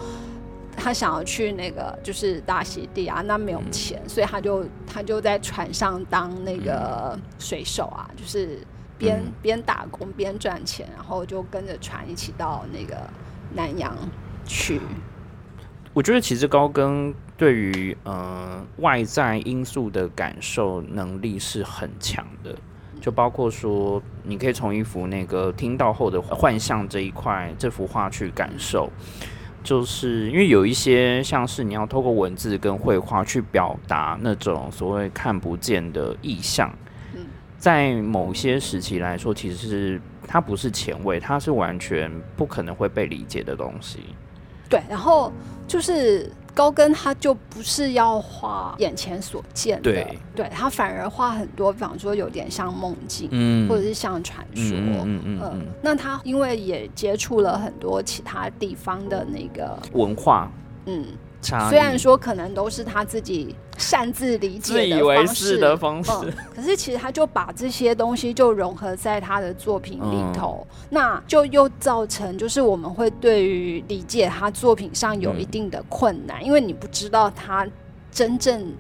他想要去那个就是大溪地啊，那没有钱，所以他就他就在船上当那个水手啊，就是。边边打工边赚钱，然后就跟着船一起到那个南洋去。我觉得其实高跟对于呃外在因素的感受能力是很强的，就包括说你可以从一幅那个听到后的幻象这一块这幅画去感受，就是因为有一些像是你要透过文字跟绘画去表达那种所谓看不见的意象。在某些时期来说，其实是它不是前卫，它是完全不可能会被理解的东西。对，然后就是高跟，他就不是要画眼前所见的，对他反而画很多，比方说有点像梦境，嗯，或者是像传说，嗯嗯嗯。那他因为也接触了很多其他地方的那个文化，嗯。虽然说可能都是他自己擅自理解自以为是的方式，可是其实他就把这些东西就融合在他的作品里头，那就又造成就是我们会对于理解他作品上有一定的困难，因为你不知道他真正。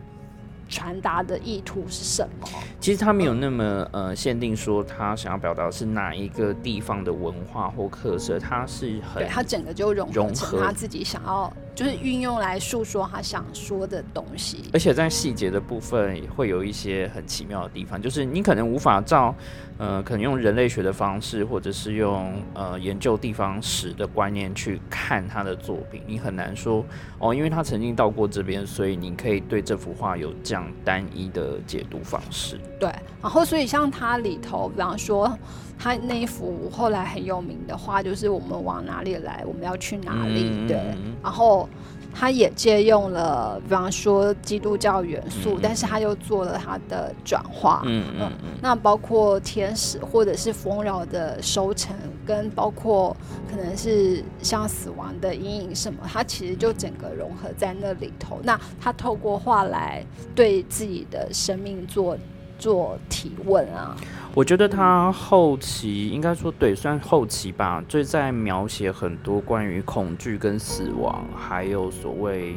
传达的意图是什么？其实他没有那么呃限定说他想要表达是哪一个地方的文化或特色，他是很他整个就融合成他自己想要就是运用来诉说他想说的东西，而且在细节的部分也会有一些很奇妙的地方，就是你可能无法照。呃，可能用人类学的方式，或者是用呃研究地方史的观念去看他的作品，你很难说哦，因为他曾经到过这边，所以你可以对这幅画有这样单一的解读方式。对，然后所以像他里头，比方说他那一幅后来很有名的画，就是我们往哪里来，我们要去哪里，对，然后。他也借用了，比方说基督教元素，但是他又做了他的转化。嗯嗯嗯。那包括天使，或者是丰饶的收成，跟包括可能是像死亡的阴影什么，他其实就整个融合在那里头。那他透过画来对自己的生命做。做提问啊，我觉得他后期应该说对，算后期吧，就在描写很多关于恐惧跟死亡，还有所谓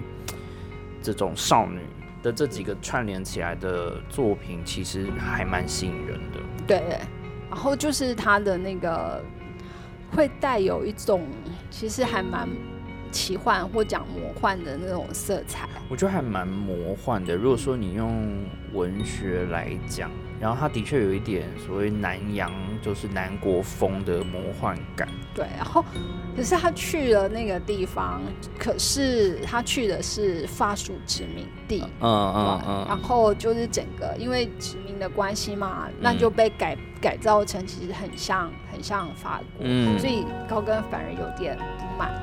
这种少女的这几个串联起来的作品，其实还蛮吸引人的。对，然后就是他的那个会带有一种其实还蛮奇幻或讲魔幻的那种色彩。我觉得还蛮魔幻的。如果说你用文学来讲。然后他的确有一点所谓南洋，就是南国风的魔幻感。对，然后可是他去了那个地方，可是他去的是法属殖民地。嗯嗯嗯。然后就是整个因为殖民的关系嘛，那就被改改造成其实很像很像法国，所以高更反而有点不满。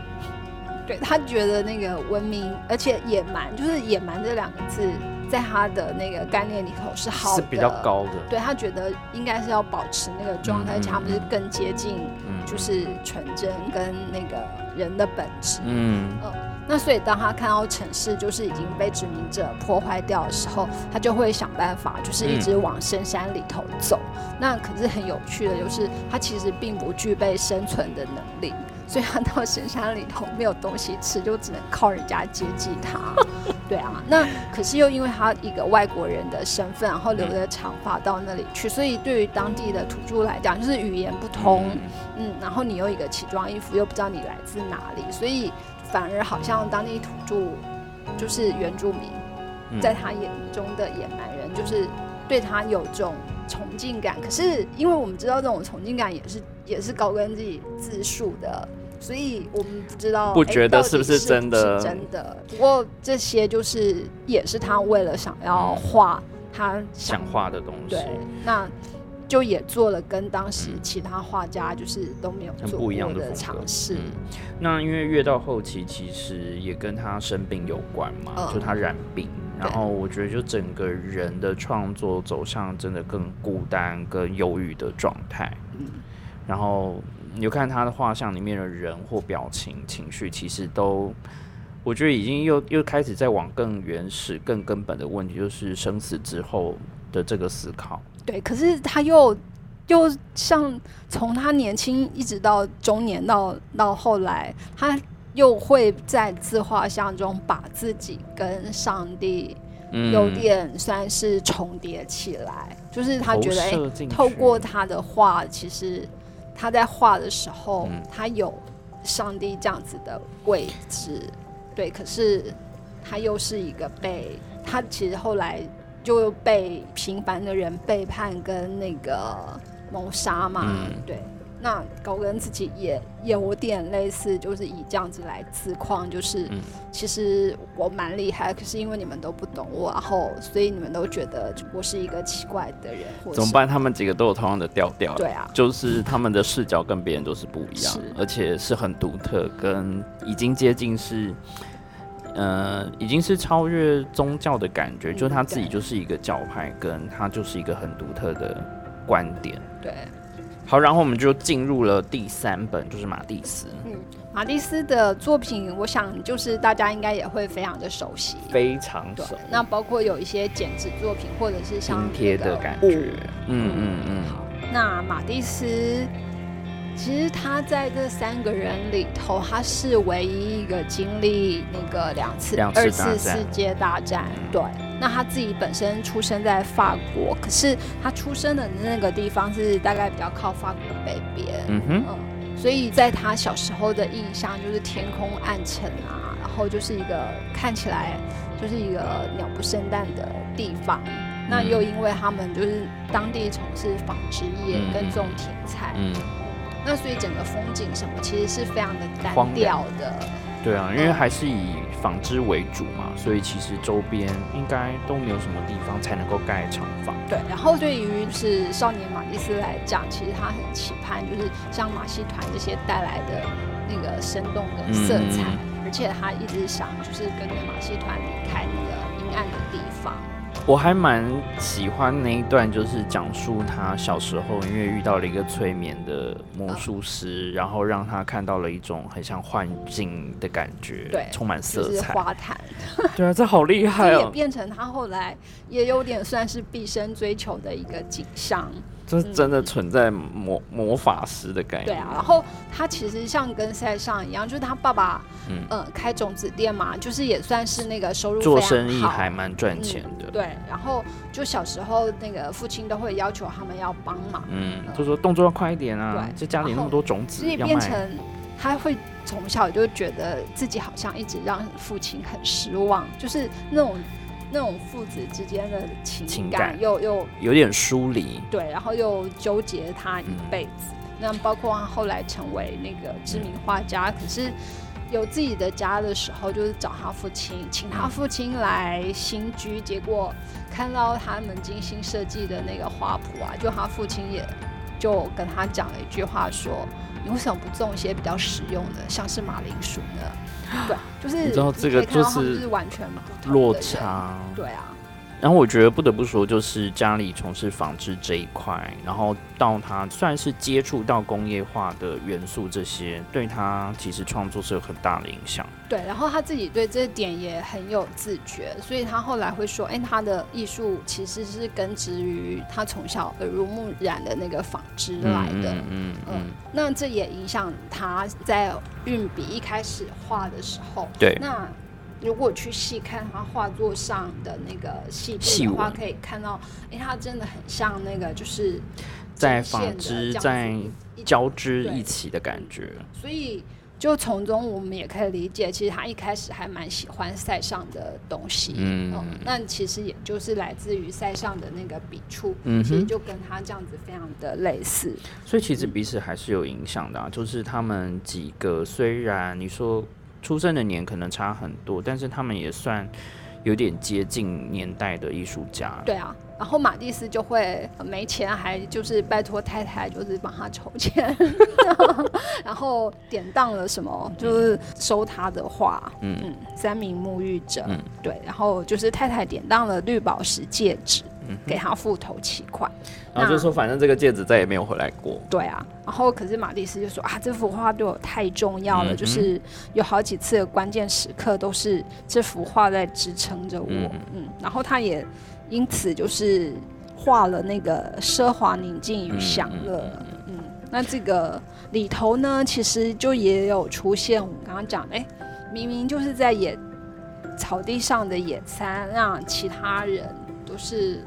对他觉得那个文明而且野蛮，就是野蛮这两个字。在他的那个概念里头是好的，是比较高的。对他觉得应该是要保持那个状态，他们是更接近，就是纯真跟那个人的本质。嗯嗯。那所以当他看到城市就是已经被殖民者破坏掉的时候，他就会想办法，就是一直往深山里头走。那可是很有趣的，就是他其实并不具备生存的能力。所以他到深山里头没有东西吃，就只能靠人家接济他。对啊，那可是又因为他一个外国人的身份，然后留着长发到那里去，所以对于当地的土著来讲，就是语言不通，嗯，然后你又一个奇装异服，又不知道你来自哪里，所以反而好像当地土著就是原住民，在他眼中的野蛮人，就是对他有种崇敬感。可是因为我们知道这种崇敬感也是。也是高跟自己自述的，所以我们不知道不觉得是不是真的？真的。不过这些就是也是他为了想要画他想画的东西，对，那就也做了跟当时其他画家就是都没有做不一样的尝试。那因为越到后期，其实也跟他生病有关嘛，就他染病，然后我觉得就整个人的创作走向真的更孤单、更忧郁的状态。然后你看他的画像里面的人或表情、情绪，其实都，我觉得已经又又开始在往更原始、更根本的问题，就是生死之后的这个思考。对，可是他又又像从他年轻一直到中年，到到后来，他又会在自画像中把自己跟上帝有点算是重叠起来，就是他觉得哎，透过他的画，其实。他在画的时候，他有上帝这样子的位置，对。可是他又是一个被他其实后来就被平凡的人背叛跟那个谋杀嘛，对。那高跟自己也有点类似，就是以这样子来自况，就是其实我蛮厉害，可是因为你们都不懂我，然后所以你们都觉得我是一个奇怪的人。怎么办？他们几个都有同样的调调，对啊，就是他们的视角跟别人都是不一样，而且是很独特，跟已经接近是，呃，已经是超越宗教的感觉，就他自己就是一个教派，跟他就是一个很独特的观点，对。好，然后我们就进入了第三本，就是马蒂斯。嗯，马蒂斯的作品，我想就是大家应该也会非常的熟悉，非常熟。那包括有一些剪纸作品，或者是像贴的感觉。嗯嗯嗯。好，那马蒂斯。其实他在这三个人里头，他是唯一一个经历那个两次二次世界大战。对，那他自己本身出生在法国，可是他出生的那个地方是大概比较靠法国北边。嗯哼，嗯，所以在他小时候的印象就是天空暗沉啊，然后就是一个看起来就是一个鸟不生蛋的地方。那又因为他们就是当地从事纺织业跟种甜菜。嗯。那所以整个风景什么其实是非常的单调的，对啊，因为还是以纺织为主嘛，所以其实周边应该都没有什么地方才能够盖厂房。对，然后对于是少年马蒂斯来讲，其实他很期盼就是像马戏团这些带来的那个生动的色彩，而且他一直想就是跟着马戏团离开那个阴暗的地方。我还蛮喜欢那一段，就是讲述他小时候因为遇到了一个催眠的魔术师，然后让他看到了一种很像幻境的感觉，对，充满色彩，花坛。对啊，这好厉害哦！也变成他后来也有点算是毕生追求的一个景象。就是真的存在魔魔法师的概念。对啊，然后他其实像跟塞尚一样，就是他爸爸，嗯，呃，开种子店嘛，就是也算是那个收入做生意还蛮赚钱的。对，然后就小时候那个父亲都会要求他们要帮忙，嗯，就说动作要快一点啊，就家里那么多种子，所以变成他会从小就觉得自己好像一直让父亲很失望，就是那种。那种父子之间的情感又又有点疏离，对，然后又纠结他一辈子。那包括他后来成为那个知名画家，可是有自己的家的时候，就是找他父亲，请他父亲来新居，结果看到他们精心设计的那个画谱啊，就他父亲也就跟他讲了一句话，说：“你为什么不种一些比较实用的，像是马铃薯呢？”对，就是你知道这个就是完全落差。对啊，然后我觉得不得不说，就是家里从事纺织这一块，然后到他算是接触到工业化的元素，这些对他其实创作是有很大的影响。对，然后他自己对这点也很有自觉，所以他后来会说：“哎，他的艺术其实是根植于他从小耳濡目染的那个纺织来的。”嗯嗯嗯。那这也影响他在运笔一开始画的时候。对。那如果去细看他画作上的那个细部的话，可以看到，哎，他真的很像那个就是在纺织在交织一起的感觉。所以。就从中我们也可以理解，其实他一开始还蛮喜欢塞尚的东西，嗯，那其实也就是来自于塞尚的那个笔触，嗯，其实就跟他这样子非常的类似，所以其实彼此还是有影响的，啊。就是他们几个虽然你说出生的年可能差很多，但是他们也算。有点接近年代的艺术家，对啊，然后马蒂斯就会没钱，还就是拜托太太，就是帮他筹钱，然后典当了什么，就是收他的画，嗯嗯，三名沐浴者，嗯，对，然后就是太太典当了绿宝石戒指。给他付头七块，然后就说反正这个戒指再也没有回来过。对啊，然后可是马蒂斯就说啊，这幅画对我太重要了，就是有好几次的关键时刻都是这幅画在支撑着我。嗯，然后他也因此就是画了那个奢华宁静与享乐。嗯，那这个里头呢，其实就也有出现我们刚刚讲，哎，明明就是在野草地上的野餐，让其他人都是。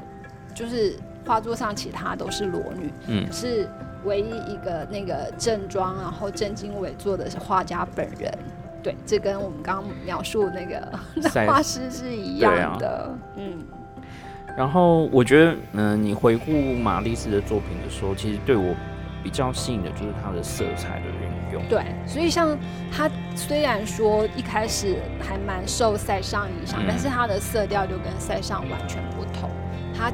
就是画作上其他都是裸女，嗯，是唯一一个那个正装然后正襟危坐的是画家本人，对，这跟我们刚刚描述那个 画师是一样的，嗯。然后我觉得，嗯，你回顾玛丽斯的作品的时候，其实对我比较吸引的就是他的色彩的运用。对，所以像他虽然说一开始还蛮受塞尚影响，但是他的色调就跟塞尚完全不同，他。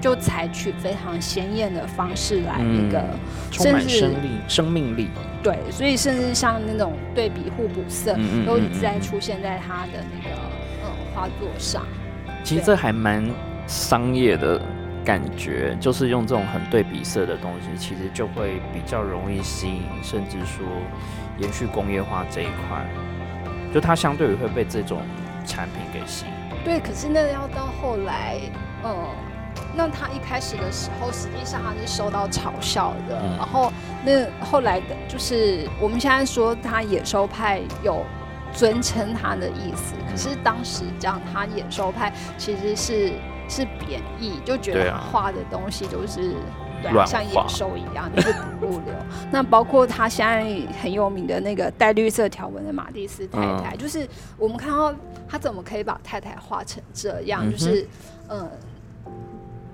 就采取非常鲜艳的方式来那个，充满生力、生命力。对，所以甚至像那种对比互补色，都一直在出现在他的那个嗯画作上。其实这还蛮商业的感觉，就是用这种很对比色的东西，其实就会比较容易吸引，甚至说延续工业化这一块，就它相对于会被这种产品给吸引。对，可是那要到后来，嗯。那他一开始的时候，实际上他是受到嘲笑的。然后那后来的，就是我们现在说他野兽派有尊称他的意思，可是当时讲他野兽派其实是是贬义，就觉得画的东西都是对像野兽一样，就是不入流。那包括他现在很有名的那个带绿色条纹的马蒂斯太太，就是我们看到他怎么可以把太太画成这样，就是嗯。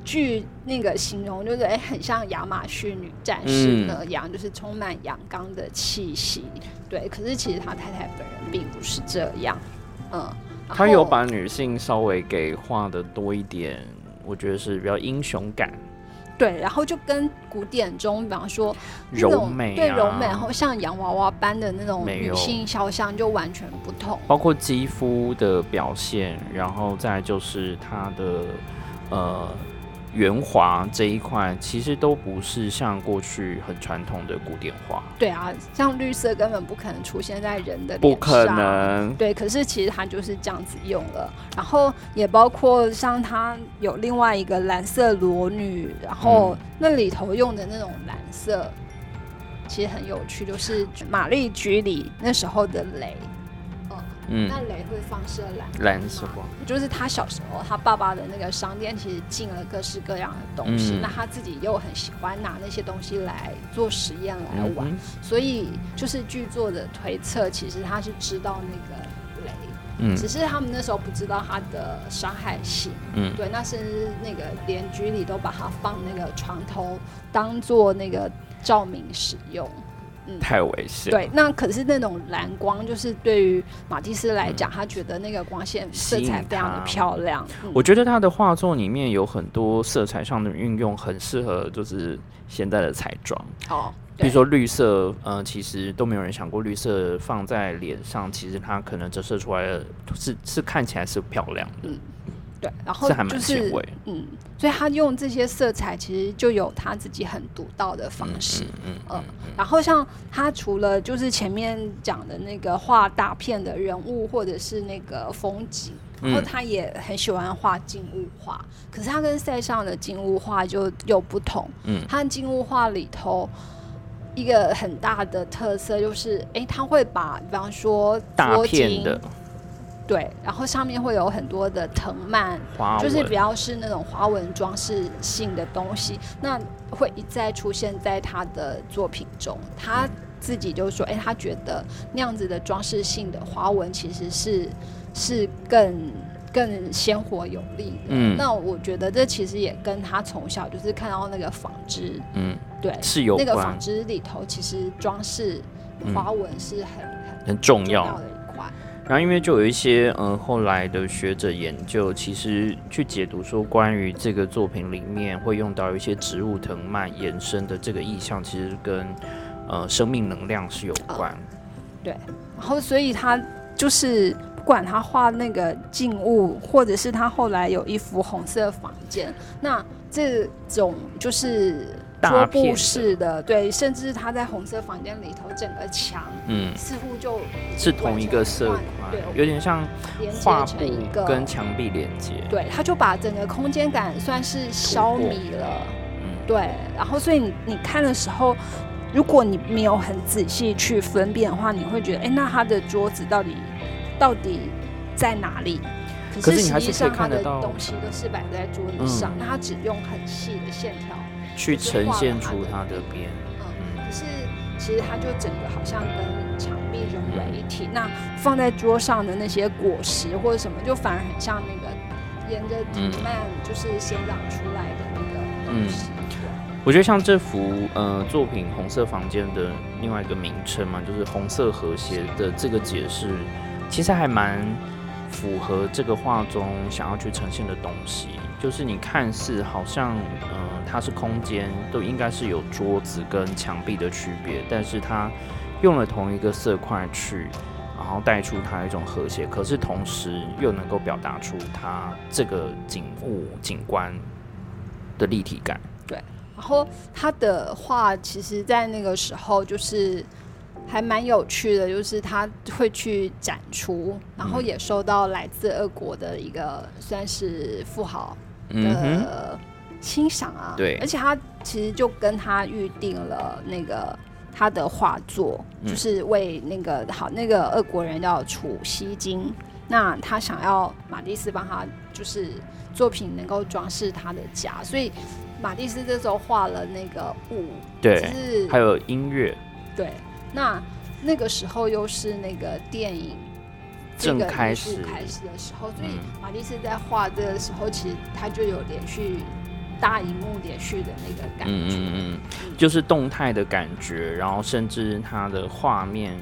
据那个形容，就是哎，很像亚马逊女战士那样，就是充满阳刚的气息。对，可是其实他太太本人并不是这样。嗯，他有把女性稍微给画的多一点，我觉得是比较英雄感。对，然后就跟古典中，比方说柔美，对柔美，然后像洋娃娃般的那种女性肖像就完全不同。包括肌肤的表现，然后再就是她的呃。圆滑这一块，其实都不是像过去很传统的古典画。对啊，像绿色根本不可能出现在人的不可能。对，可是其实它就是这样子用了。然后也包括像它有另外一个蓝色裸女，然后那里头用的那种蓝色，其实很有趣，就是玛丽居里那时候的雷。嗯，那雷会放射蓝蓝色光，就是他小时候他爸爸的那个商店其实进了各式各样的东西，那他自己又很喜欢拿那些东西来做实验来玩，所以就是剧作的推测，其实他是知道那个雷，嗯，只是他们那时候不知道它的伤害性，嗯，对，那甚至那个连居里都把它放那个床头当做那个照明使用。太危险。对，那可是那种蓝光，就是对于马蒂斯来讲，他觉得那个光线色彩非常的漂亮。我觉得他的画作里面有很多色彩上的运用，很适合就是现在的彩妆。哦，比如说绿色，呃，其实都没有人想过绿色放在脸上，其实它可能折射出来的是是看起来是漂亮的。对，然后就是嗯，所以他用这些色彩，其实就有他自己很独到的方式，嗯嗯，然后像他除了就是前面讲的那个画大片的人物或者是那个风景，然后他也很喜欢画静物画，可是他跟塞尚的静物画就有不同，嗯，他静物画里头一个很大的特色就是，哎，他会把比方说大片的。对，然后上面会有很多的藤蔓，就是比较是那种花纹装饰性的东西，那会一再出现在他的作品中。他自己就说：“哎，他觉得那样子的装饰性的花纹其实是是更更鲜活有力的。”嗯，那我觉得这其实也跟他从小就是看到那个纺织，嗯，对，是有那个纺织里头其实装饰花纹是很很很重要的。然后，因为就有一些嗯后来的学者研究，其实去解读说，关于这个作品里面会用到一些植物藤蔓延伸的这个意象，其实跟呃生命能量是有关。对，然后所以他就是不管他画那个静物，或者是他后来有一幅红色房间，那这种就是。桌布式的，对，甚至他在红色房间里头，整个墙，嗯，似乎就是同一个色块，对，有点像画布跟墙壁连接，对，他就把整个空间感算是消弭了，嗯，对，然后所以你你看的时候，如果你没有很仔细去分辨的话，你会觉得，哎，那他的桌子到底到底在哪里？可是实际上他的东西都是摆在桌子上，那他只用很细的线条。去呈现出它的边，嗯，可是其实它就整个好像跟墙壁融为一体。那放在桌上的那些果实或者什么，就反而很像那个沿着藤蔓就是生长出来的那个东西。我觉得像这幅呃作品《红色房间》的另外一个名称嘛，就是红色和谐的这个解释，其实还蛮符合这个画中想要去呈现的东西。就是你看似好像，嗯，它是空间，都应该是有桌子跟墙壁的区别，但是它用了同一个色块去，然后带出它一种和谐，可是同时又能够表达出它这个景物景观的立体感。对，然后他的画其实，在那个时候就是还蛮有趣的，就是他会去展出，然后也收到来自俄国的一个算是富豪。的欣赏啊，对，而且他其实就跟他预定了那个他的画作，就是为那个好那个俄国人叫楚西金，那他想要马蒂斯帮他就是作品能够装饰他的家，所以马蒂斯这时候画了那个雾，对，是还有音乐，对，那那个时候又是那个电影。正开始开始的时候，所以马蒂斯在画的时候，其实他就有连续大荧幕连续的那个感觉，嗯嗯就是动态的感觉，然后甚至他的画面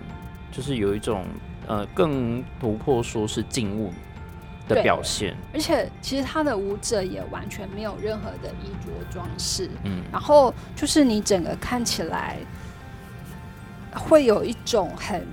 就是有一种呃更突破说是静物的表现，而且其实他的舞者也完全没有任何的衣着装饰，嗯，然后就是你整个看起来会有一种很。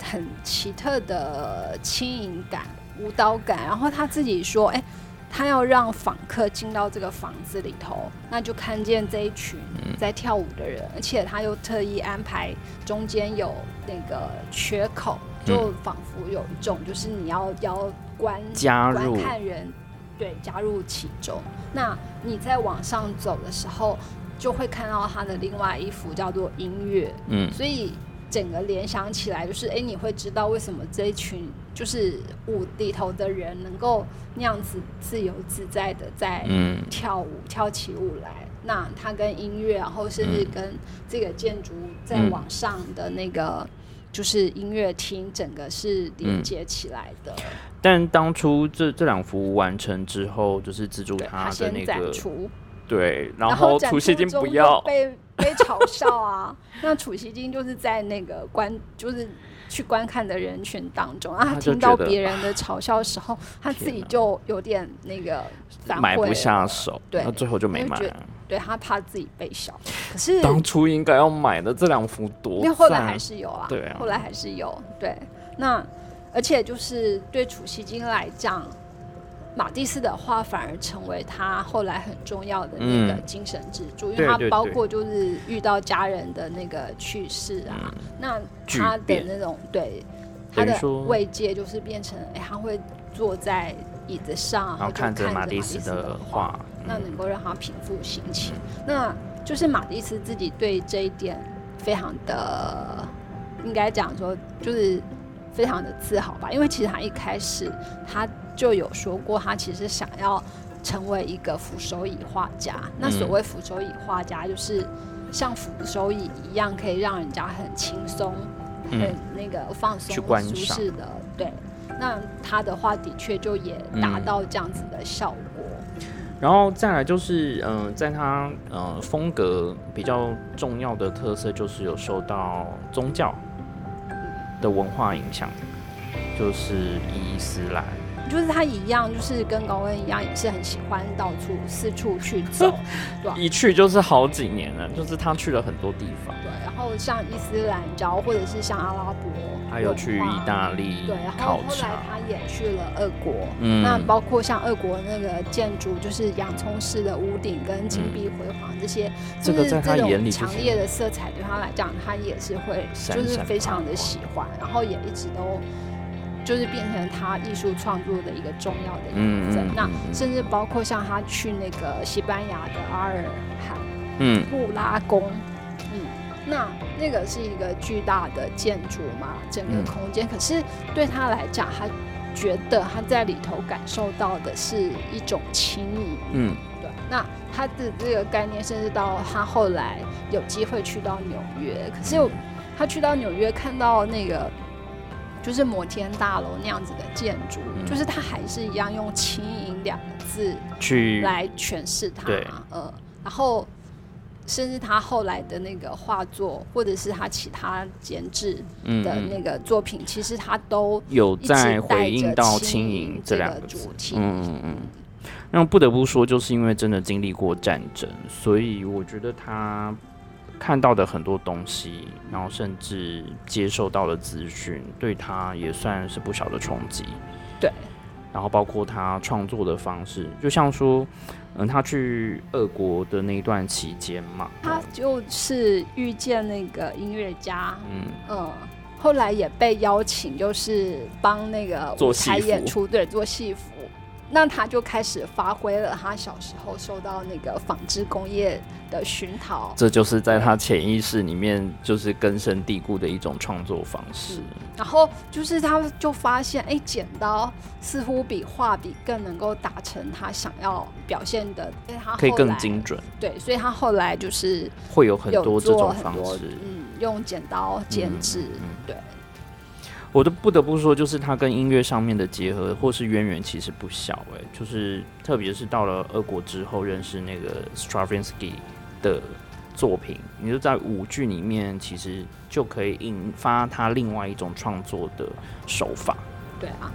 很奇特的轻盈感、舞蹈感，然后他自己说：“哎，他要让访客进到这个房子里头，那就看见这一群在跳舞的人，而且他又特意安排中间有那个缺口，就仿佛有一种就是你要要观加入看人，对，加入其中。那你在往上走的时候，就会看到他的另外一幅叫做音乐，嗯，所以。整个联想起来，就是哎，你会知道为什么这一群就是舞里头的人能够那样子自由自在的在跳舞，跳起舞来。那它跟音乐，然后甚至跟这个建筑在往上的那个就是音乐厅，整个是连接起来的。但当初这这两幅完成之后，就是资助他的那个对，然后除夕金不要。被嘲笑啊！那楚西金就是在那个观，就是去观看的人群当中，啊，他听到别人的嘲笑的时候，他自己就有点那个买不下手，对，那最后就没买。对他怕自己被笑，可是当初应该要买的这两幅多，因为后来还是有啊，对，后来还是有。对，那而且就是对楚西金来讲。马蒂斯的画反而成为他后来很重要的那个精神支柱，因为他包括就是遇到家人的那个去世啊，那他的那种对他的慰藉就是变成哎，他会坐在椅子上，然后看着马蒂斯的画，那能够让他平复心情。那就是马蒂斯自己对这一点非常的应该讲说，就是非常的自豪吧，因为其实他一开始他。就有说过，他其实想要成为一个扶手椅画家。那所谓扶手椅画家，就是像扶手椅一样，可以让人家很轻松、很那个放松、舒适的。对，那他的话的确就也达到这样子的效果。然后再来就是，嗯，在他呃风格比较重要的特色，就是有受到宗教的文化影响，就是伊斯兰。就是他一样，就是跟高恩一样，也是很喜欢到处四处去走，对一去就是好几年了，就是他去了很多地方。对，然后像伊斯兰教，或者是像阿拉伯，还有去意大利，对，然后后来他也去了俄国。嗯，那包括像俄国那个建筑，就是洋葱式的屋顶跟金碧辉煌这些，这个在他眼里强烈的色彩对他来讲，他也是会就是非常的喜欢，然后也一直都。就是变成他艺术创作的一个重要的一部分。那甚至包括像他去那个西班牙的阿尔罕布拉宫，嗯，那那个是一个巨大的建筑嘛，整个空间。可是对他来讲，他觉得他在里头感受到的是一种轻盈。嗯，对。那他的这个概念，甚至到他后来有机会去到纽约，可是他去到纽约看到那个。就是摩天大楼那样子的建筑，就是他还是一样用“轻盈”两个字去来诠释它。呃，然后甚至他后来的那个画作，或者是他其他剪纸的那个作品，其实他都有在回应到“轻盈”这两个主题。嗯嗯嗯。那不得不说，就是因为真的经历过战争，所以我觉得他。看到的很多东西，然后甚至接受到的资讯，对他也算是不小的冲击。对，然后包括他创作的方式，就像说，嗯，他去俄国的那一段期间嘛，他就是遇见那个音乐家，嗯嗯，后来也被邀请，就是帮那个舞台演出，对，做戏服。那他就开始发挥了他小时候受到那个纺织工业的熏陶，这就是在他潜意识里面就是根深蒂固的一种创作方式。然后就是他就发现，哎，剪刀似乎比画笔更能够达成他想要表现的，他可以更精准。对，所以他后来就是会有很多这种方式，嗯，用剪刀剪纸，对。我都不得不说，就是他跟音乐上面的结合或是渊源其实不小哎，就是特别是到了俄国之后认识那个 Stravinsky 的作品，你就在舞剧里面其实就可以引发他另外一种创作的手法。对啊，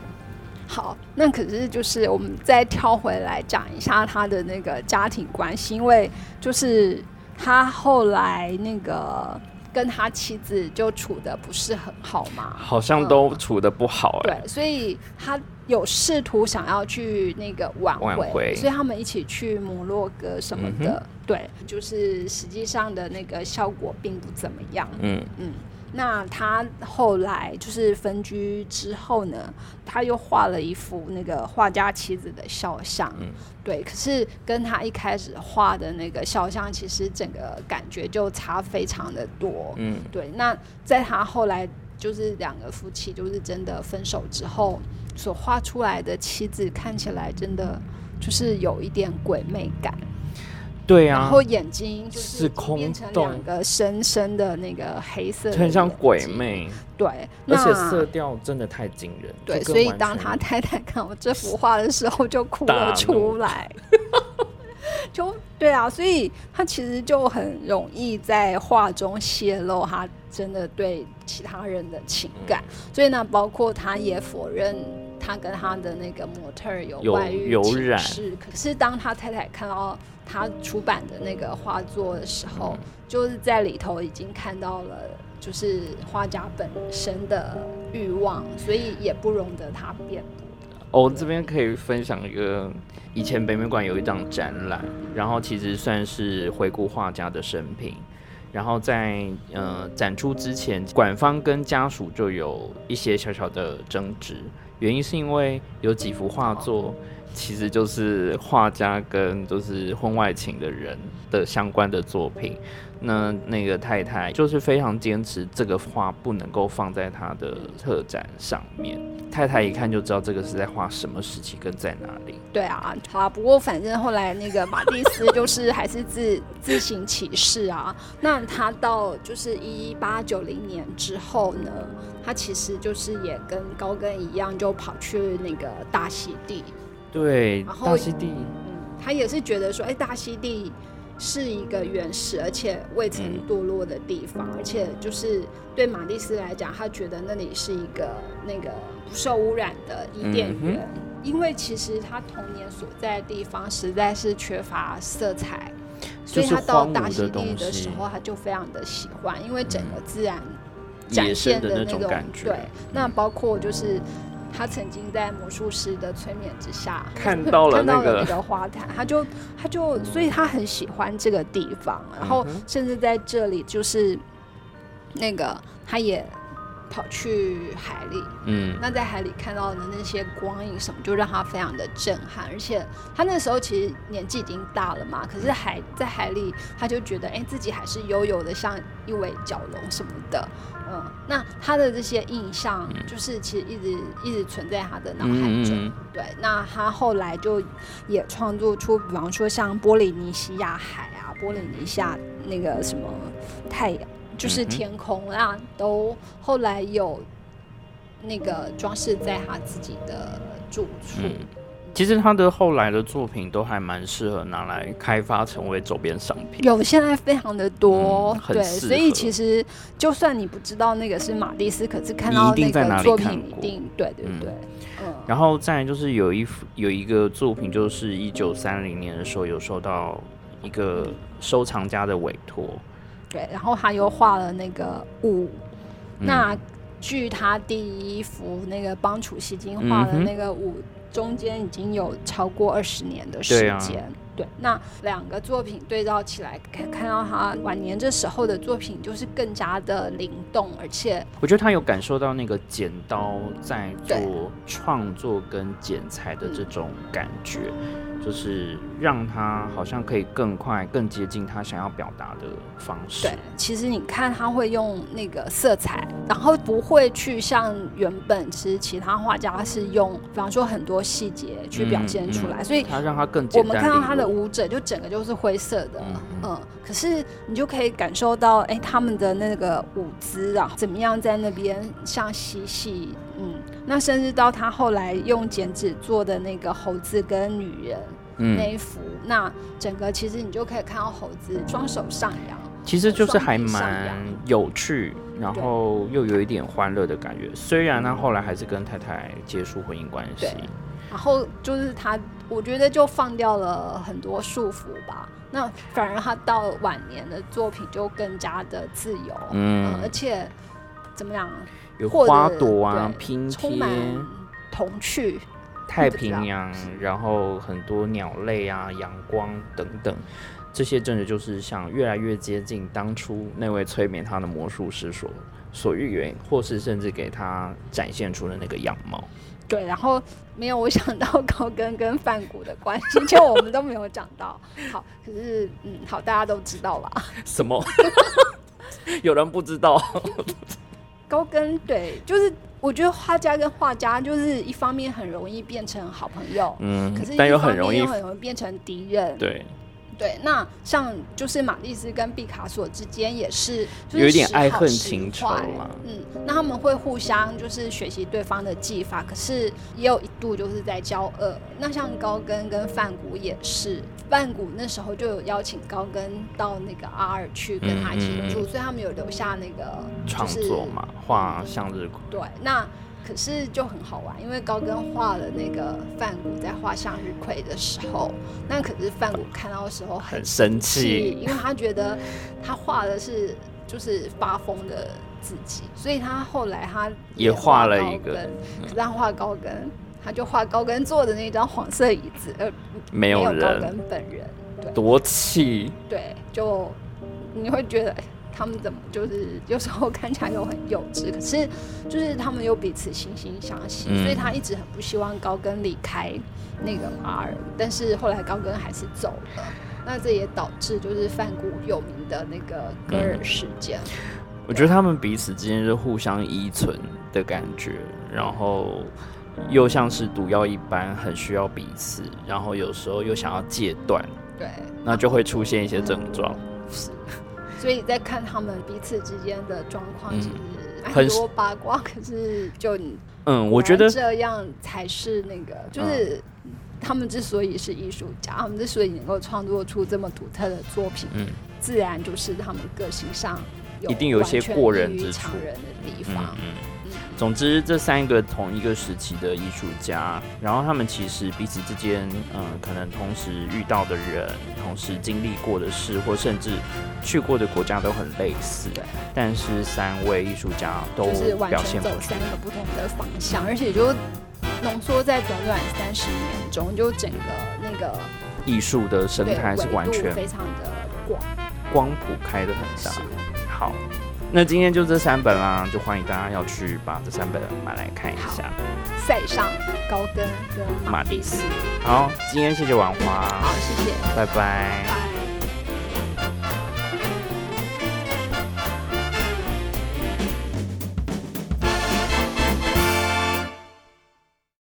好，那可是就是我们再跳回来讲一下他的那个家庭关系，因为就是他后来那个。跟他妻子就处的不是很好嘛，好像都处的不好哎。对，所以他有试图想要去那个挽回，所以他们一起去摩洛哥什么的。对，就是实际上的那个效果并不怎么样。嗯嗯。那他后来就是分居之后呢，他又画了一幅那个画家妻子的肖像，对，可是跟他一开始画的那个肖像，其实整个感觉就差非常的多，嗯，对。那在他后来就是两个夫妻就是真的分手之后，所画出来的妻子看起来真的就是有一点鬼魅感。对啊，然后眼睛就是变成两个深深的那个黑色，很像鬼魅。对，而且色调真的太惊人。对，所以当他太太看我这幅画的时候，就哭了出来。就对啊，所以他其实就很容易在画中泄露他真的对其他人的情感。所以呢，包括他也否认他跟他的那个模特有外遇有染。可是当他太太看到。他出版的那个画作的时候，就是在里头已经看到了，就是画家本身的欲望，所以也不容得他变。我。哦，这边可以分享一个，以前北美馆有一档展览，然后其实算是回顾画家的生平，然后在呃展出之前，馆方跟家属就有一些小小的争执，原因是因为有几幅画作。其实就是画家跟就是婚外情的人的相关的作品，那那个太太就是非常坚持这个画不能够放在他的特展上面。太太一看就知道这个是在画什么时期跟在哪里。对啊，好，不过反正后来那个马蒂斯就是还是自自行其事啊。那他到就是一八九零年之后呢，他其实就是也跟高更一样，就跑去那个大溪地。对，大溪地，嗯，他也是觉得说，哎，大溪地是一个原始而且未曾堕落的地方，而且就是对马蒂斯来讲，他觉得那里是一个那个不受污染的伊甸园，因为其实他童年所在的地方实在是缺乏色彩，所以他到大溪地的时候，他就非常的喜欢，因为整个自然展现的那种感觉，对，那包括就是。他曾经在魔术师的催眠之下看到了那个花坛，他就他就所以他很喜欢这个地方，然后甚至在这里就是那个他也跑去海里，嗯，那在海里看到的那些光影什么，就让他非常的震撼，而且他那时候其实年纪已经大了嘛，可是海在海里他就觉得哎自己还是悠悠的像一尾角龙什么的。嗯，那他的这些印象，就是其实一直一直存在他的脑海中。对，那他后来就也创作出，比方说像波利尼西亚海啊，波利尼西亚那个什么太阳，就是天空啊，都后来有那个装饰在他自己的住处。其实他的后来的作品都还蛮适合拿来开发成为周边商品，有现在非常的多，对，所以其实就算你不知道那个是马蒂斯，可是看到那个作品一定对对对，嗯。然后再就是有一幅有一个作品，就是一九三零年的时候有收到一个收藏家的委托，对，然后他又画了那个雾，那据他第一幅那个帮楚西金画的那个雾。中间已经有超过二十年的时间，对，那两个作品对照起来，看看到他晚年这时候的作品，就是更加的灵动，而且我觉得他有感受到那个剪刀在做创作跟剪裁的这种感觉。就是让他好像可以更快、更接近他想要表达的方式。对，其实你看他会用那个色彩，然后不会去像原本其实其他画家是用，比方说很多细节去表现出来，所以他让他更我们看到他的舞者就整个就是灰色的，嗯，可是你就可以感受到，哎，他们的那个舞姿啊，怎么样在那边像嬉戏，嗯，那甚至到他后来用剪纸做的那个猴子跟女人。那一幅，那整个其实你就可以看到猴子双手上扬，其实就是还蛮有趣，然后又有一点欢乐的感觉。虽然他后来还是跟太太结束婚姻关系，然后就是他，我觉得就放掉了很多束缚吧。那反而他到晚年的作品就更加的自由，嗯，而且怎么样？有花朵啊，拼贴，童趣，太平洋，然后很多鸟类啊，阳光等等，这些真的就是像越来越接近当初那位催眠他的魔术师所所预言，或是甚至给他展现出的那个样貌。对，然后没有我想到高跟跟范谷的关系，就我们都没有讲到。好，可是嗯，好，大家都知道吧？什么？有人不知道？高跟对，就是我觉得画家跟画家就是一方面很容易变成好朋友，嗯，可是但又很容易很容易变成敌人，对。对，那像就是马蒂斯跟毕卡索之间也是有一点爱恨情仇嘛。嗯，那他们会互相就是学习对方的技法，可是也有一度就是在交恶。那像高更跟范谷也是，范谷那时候就有邀请高更到那个阿尔去跟他一起住，所以他们有留下那个创作嘛，画向日葵。对，那。可是就很好玩，因为高跟画了那个范谷在画向日葵的时候，那可是范谷看到的时候很生气，因为他觉得他画的是就是发疯的自己，所以他后来他也画了一个，可是他画高跟，他就画高跟坐的那张黄色椅子，呃没有高跟本人，对。多气，对，就你会觉得。他们怎么就是有时候看起来又很幼稚，可是就是他们又彼此惺惺相惜，所以他一直很不希望高更离开那个马尔，但是后来高更还是走了，那这也导致就是梵谷有名的那个戈尔事件。我觉得他们彼此之间是互相依存的感觉，然后又像是毒药一般，很需要彼此，然后有时候又想要戒断，对，那就会出现一些症状。是。所以在看他们彼此之间的状况，其实很多八卦。可是就嗯，我觉得这样才是那个，就是他们之所以是艺术家，他们之所以能够创作出这么独特的作品，嗯，自然就是他们个性上一定有一些过人之处。的地方。总之，这三个同一个时期的艺术家，然后他们其实彼此之间，嗯，可能同时遇到的人，同时经历过的事，或甚至去过的国家都很类似。但是三位艺术家都表现走三个不同的方向，而且就浓缩在短短三十年中，就整个那个艺术的生态是完全非常的广，光谱开的很大。好。那今天就这三本啦，就欢迎大家要去把这三本买来看一下。塞尚、高跟跟马蒂斯。好，今天谢谢王华。好，谢谢。拜拜。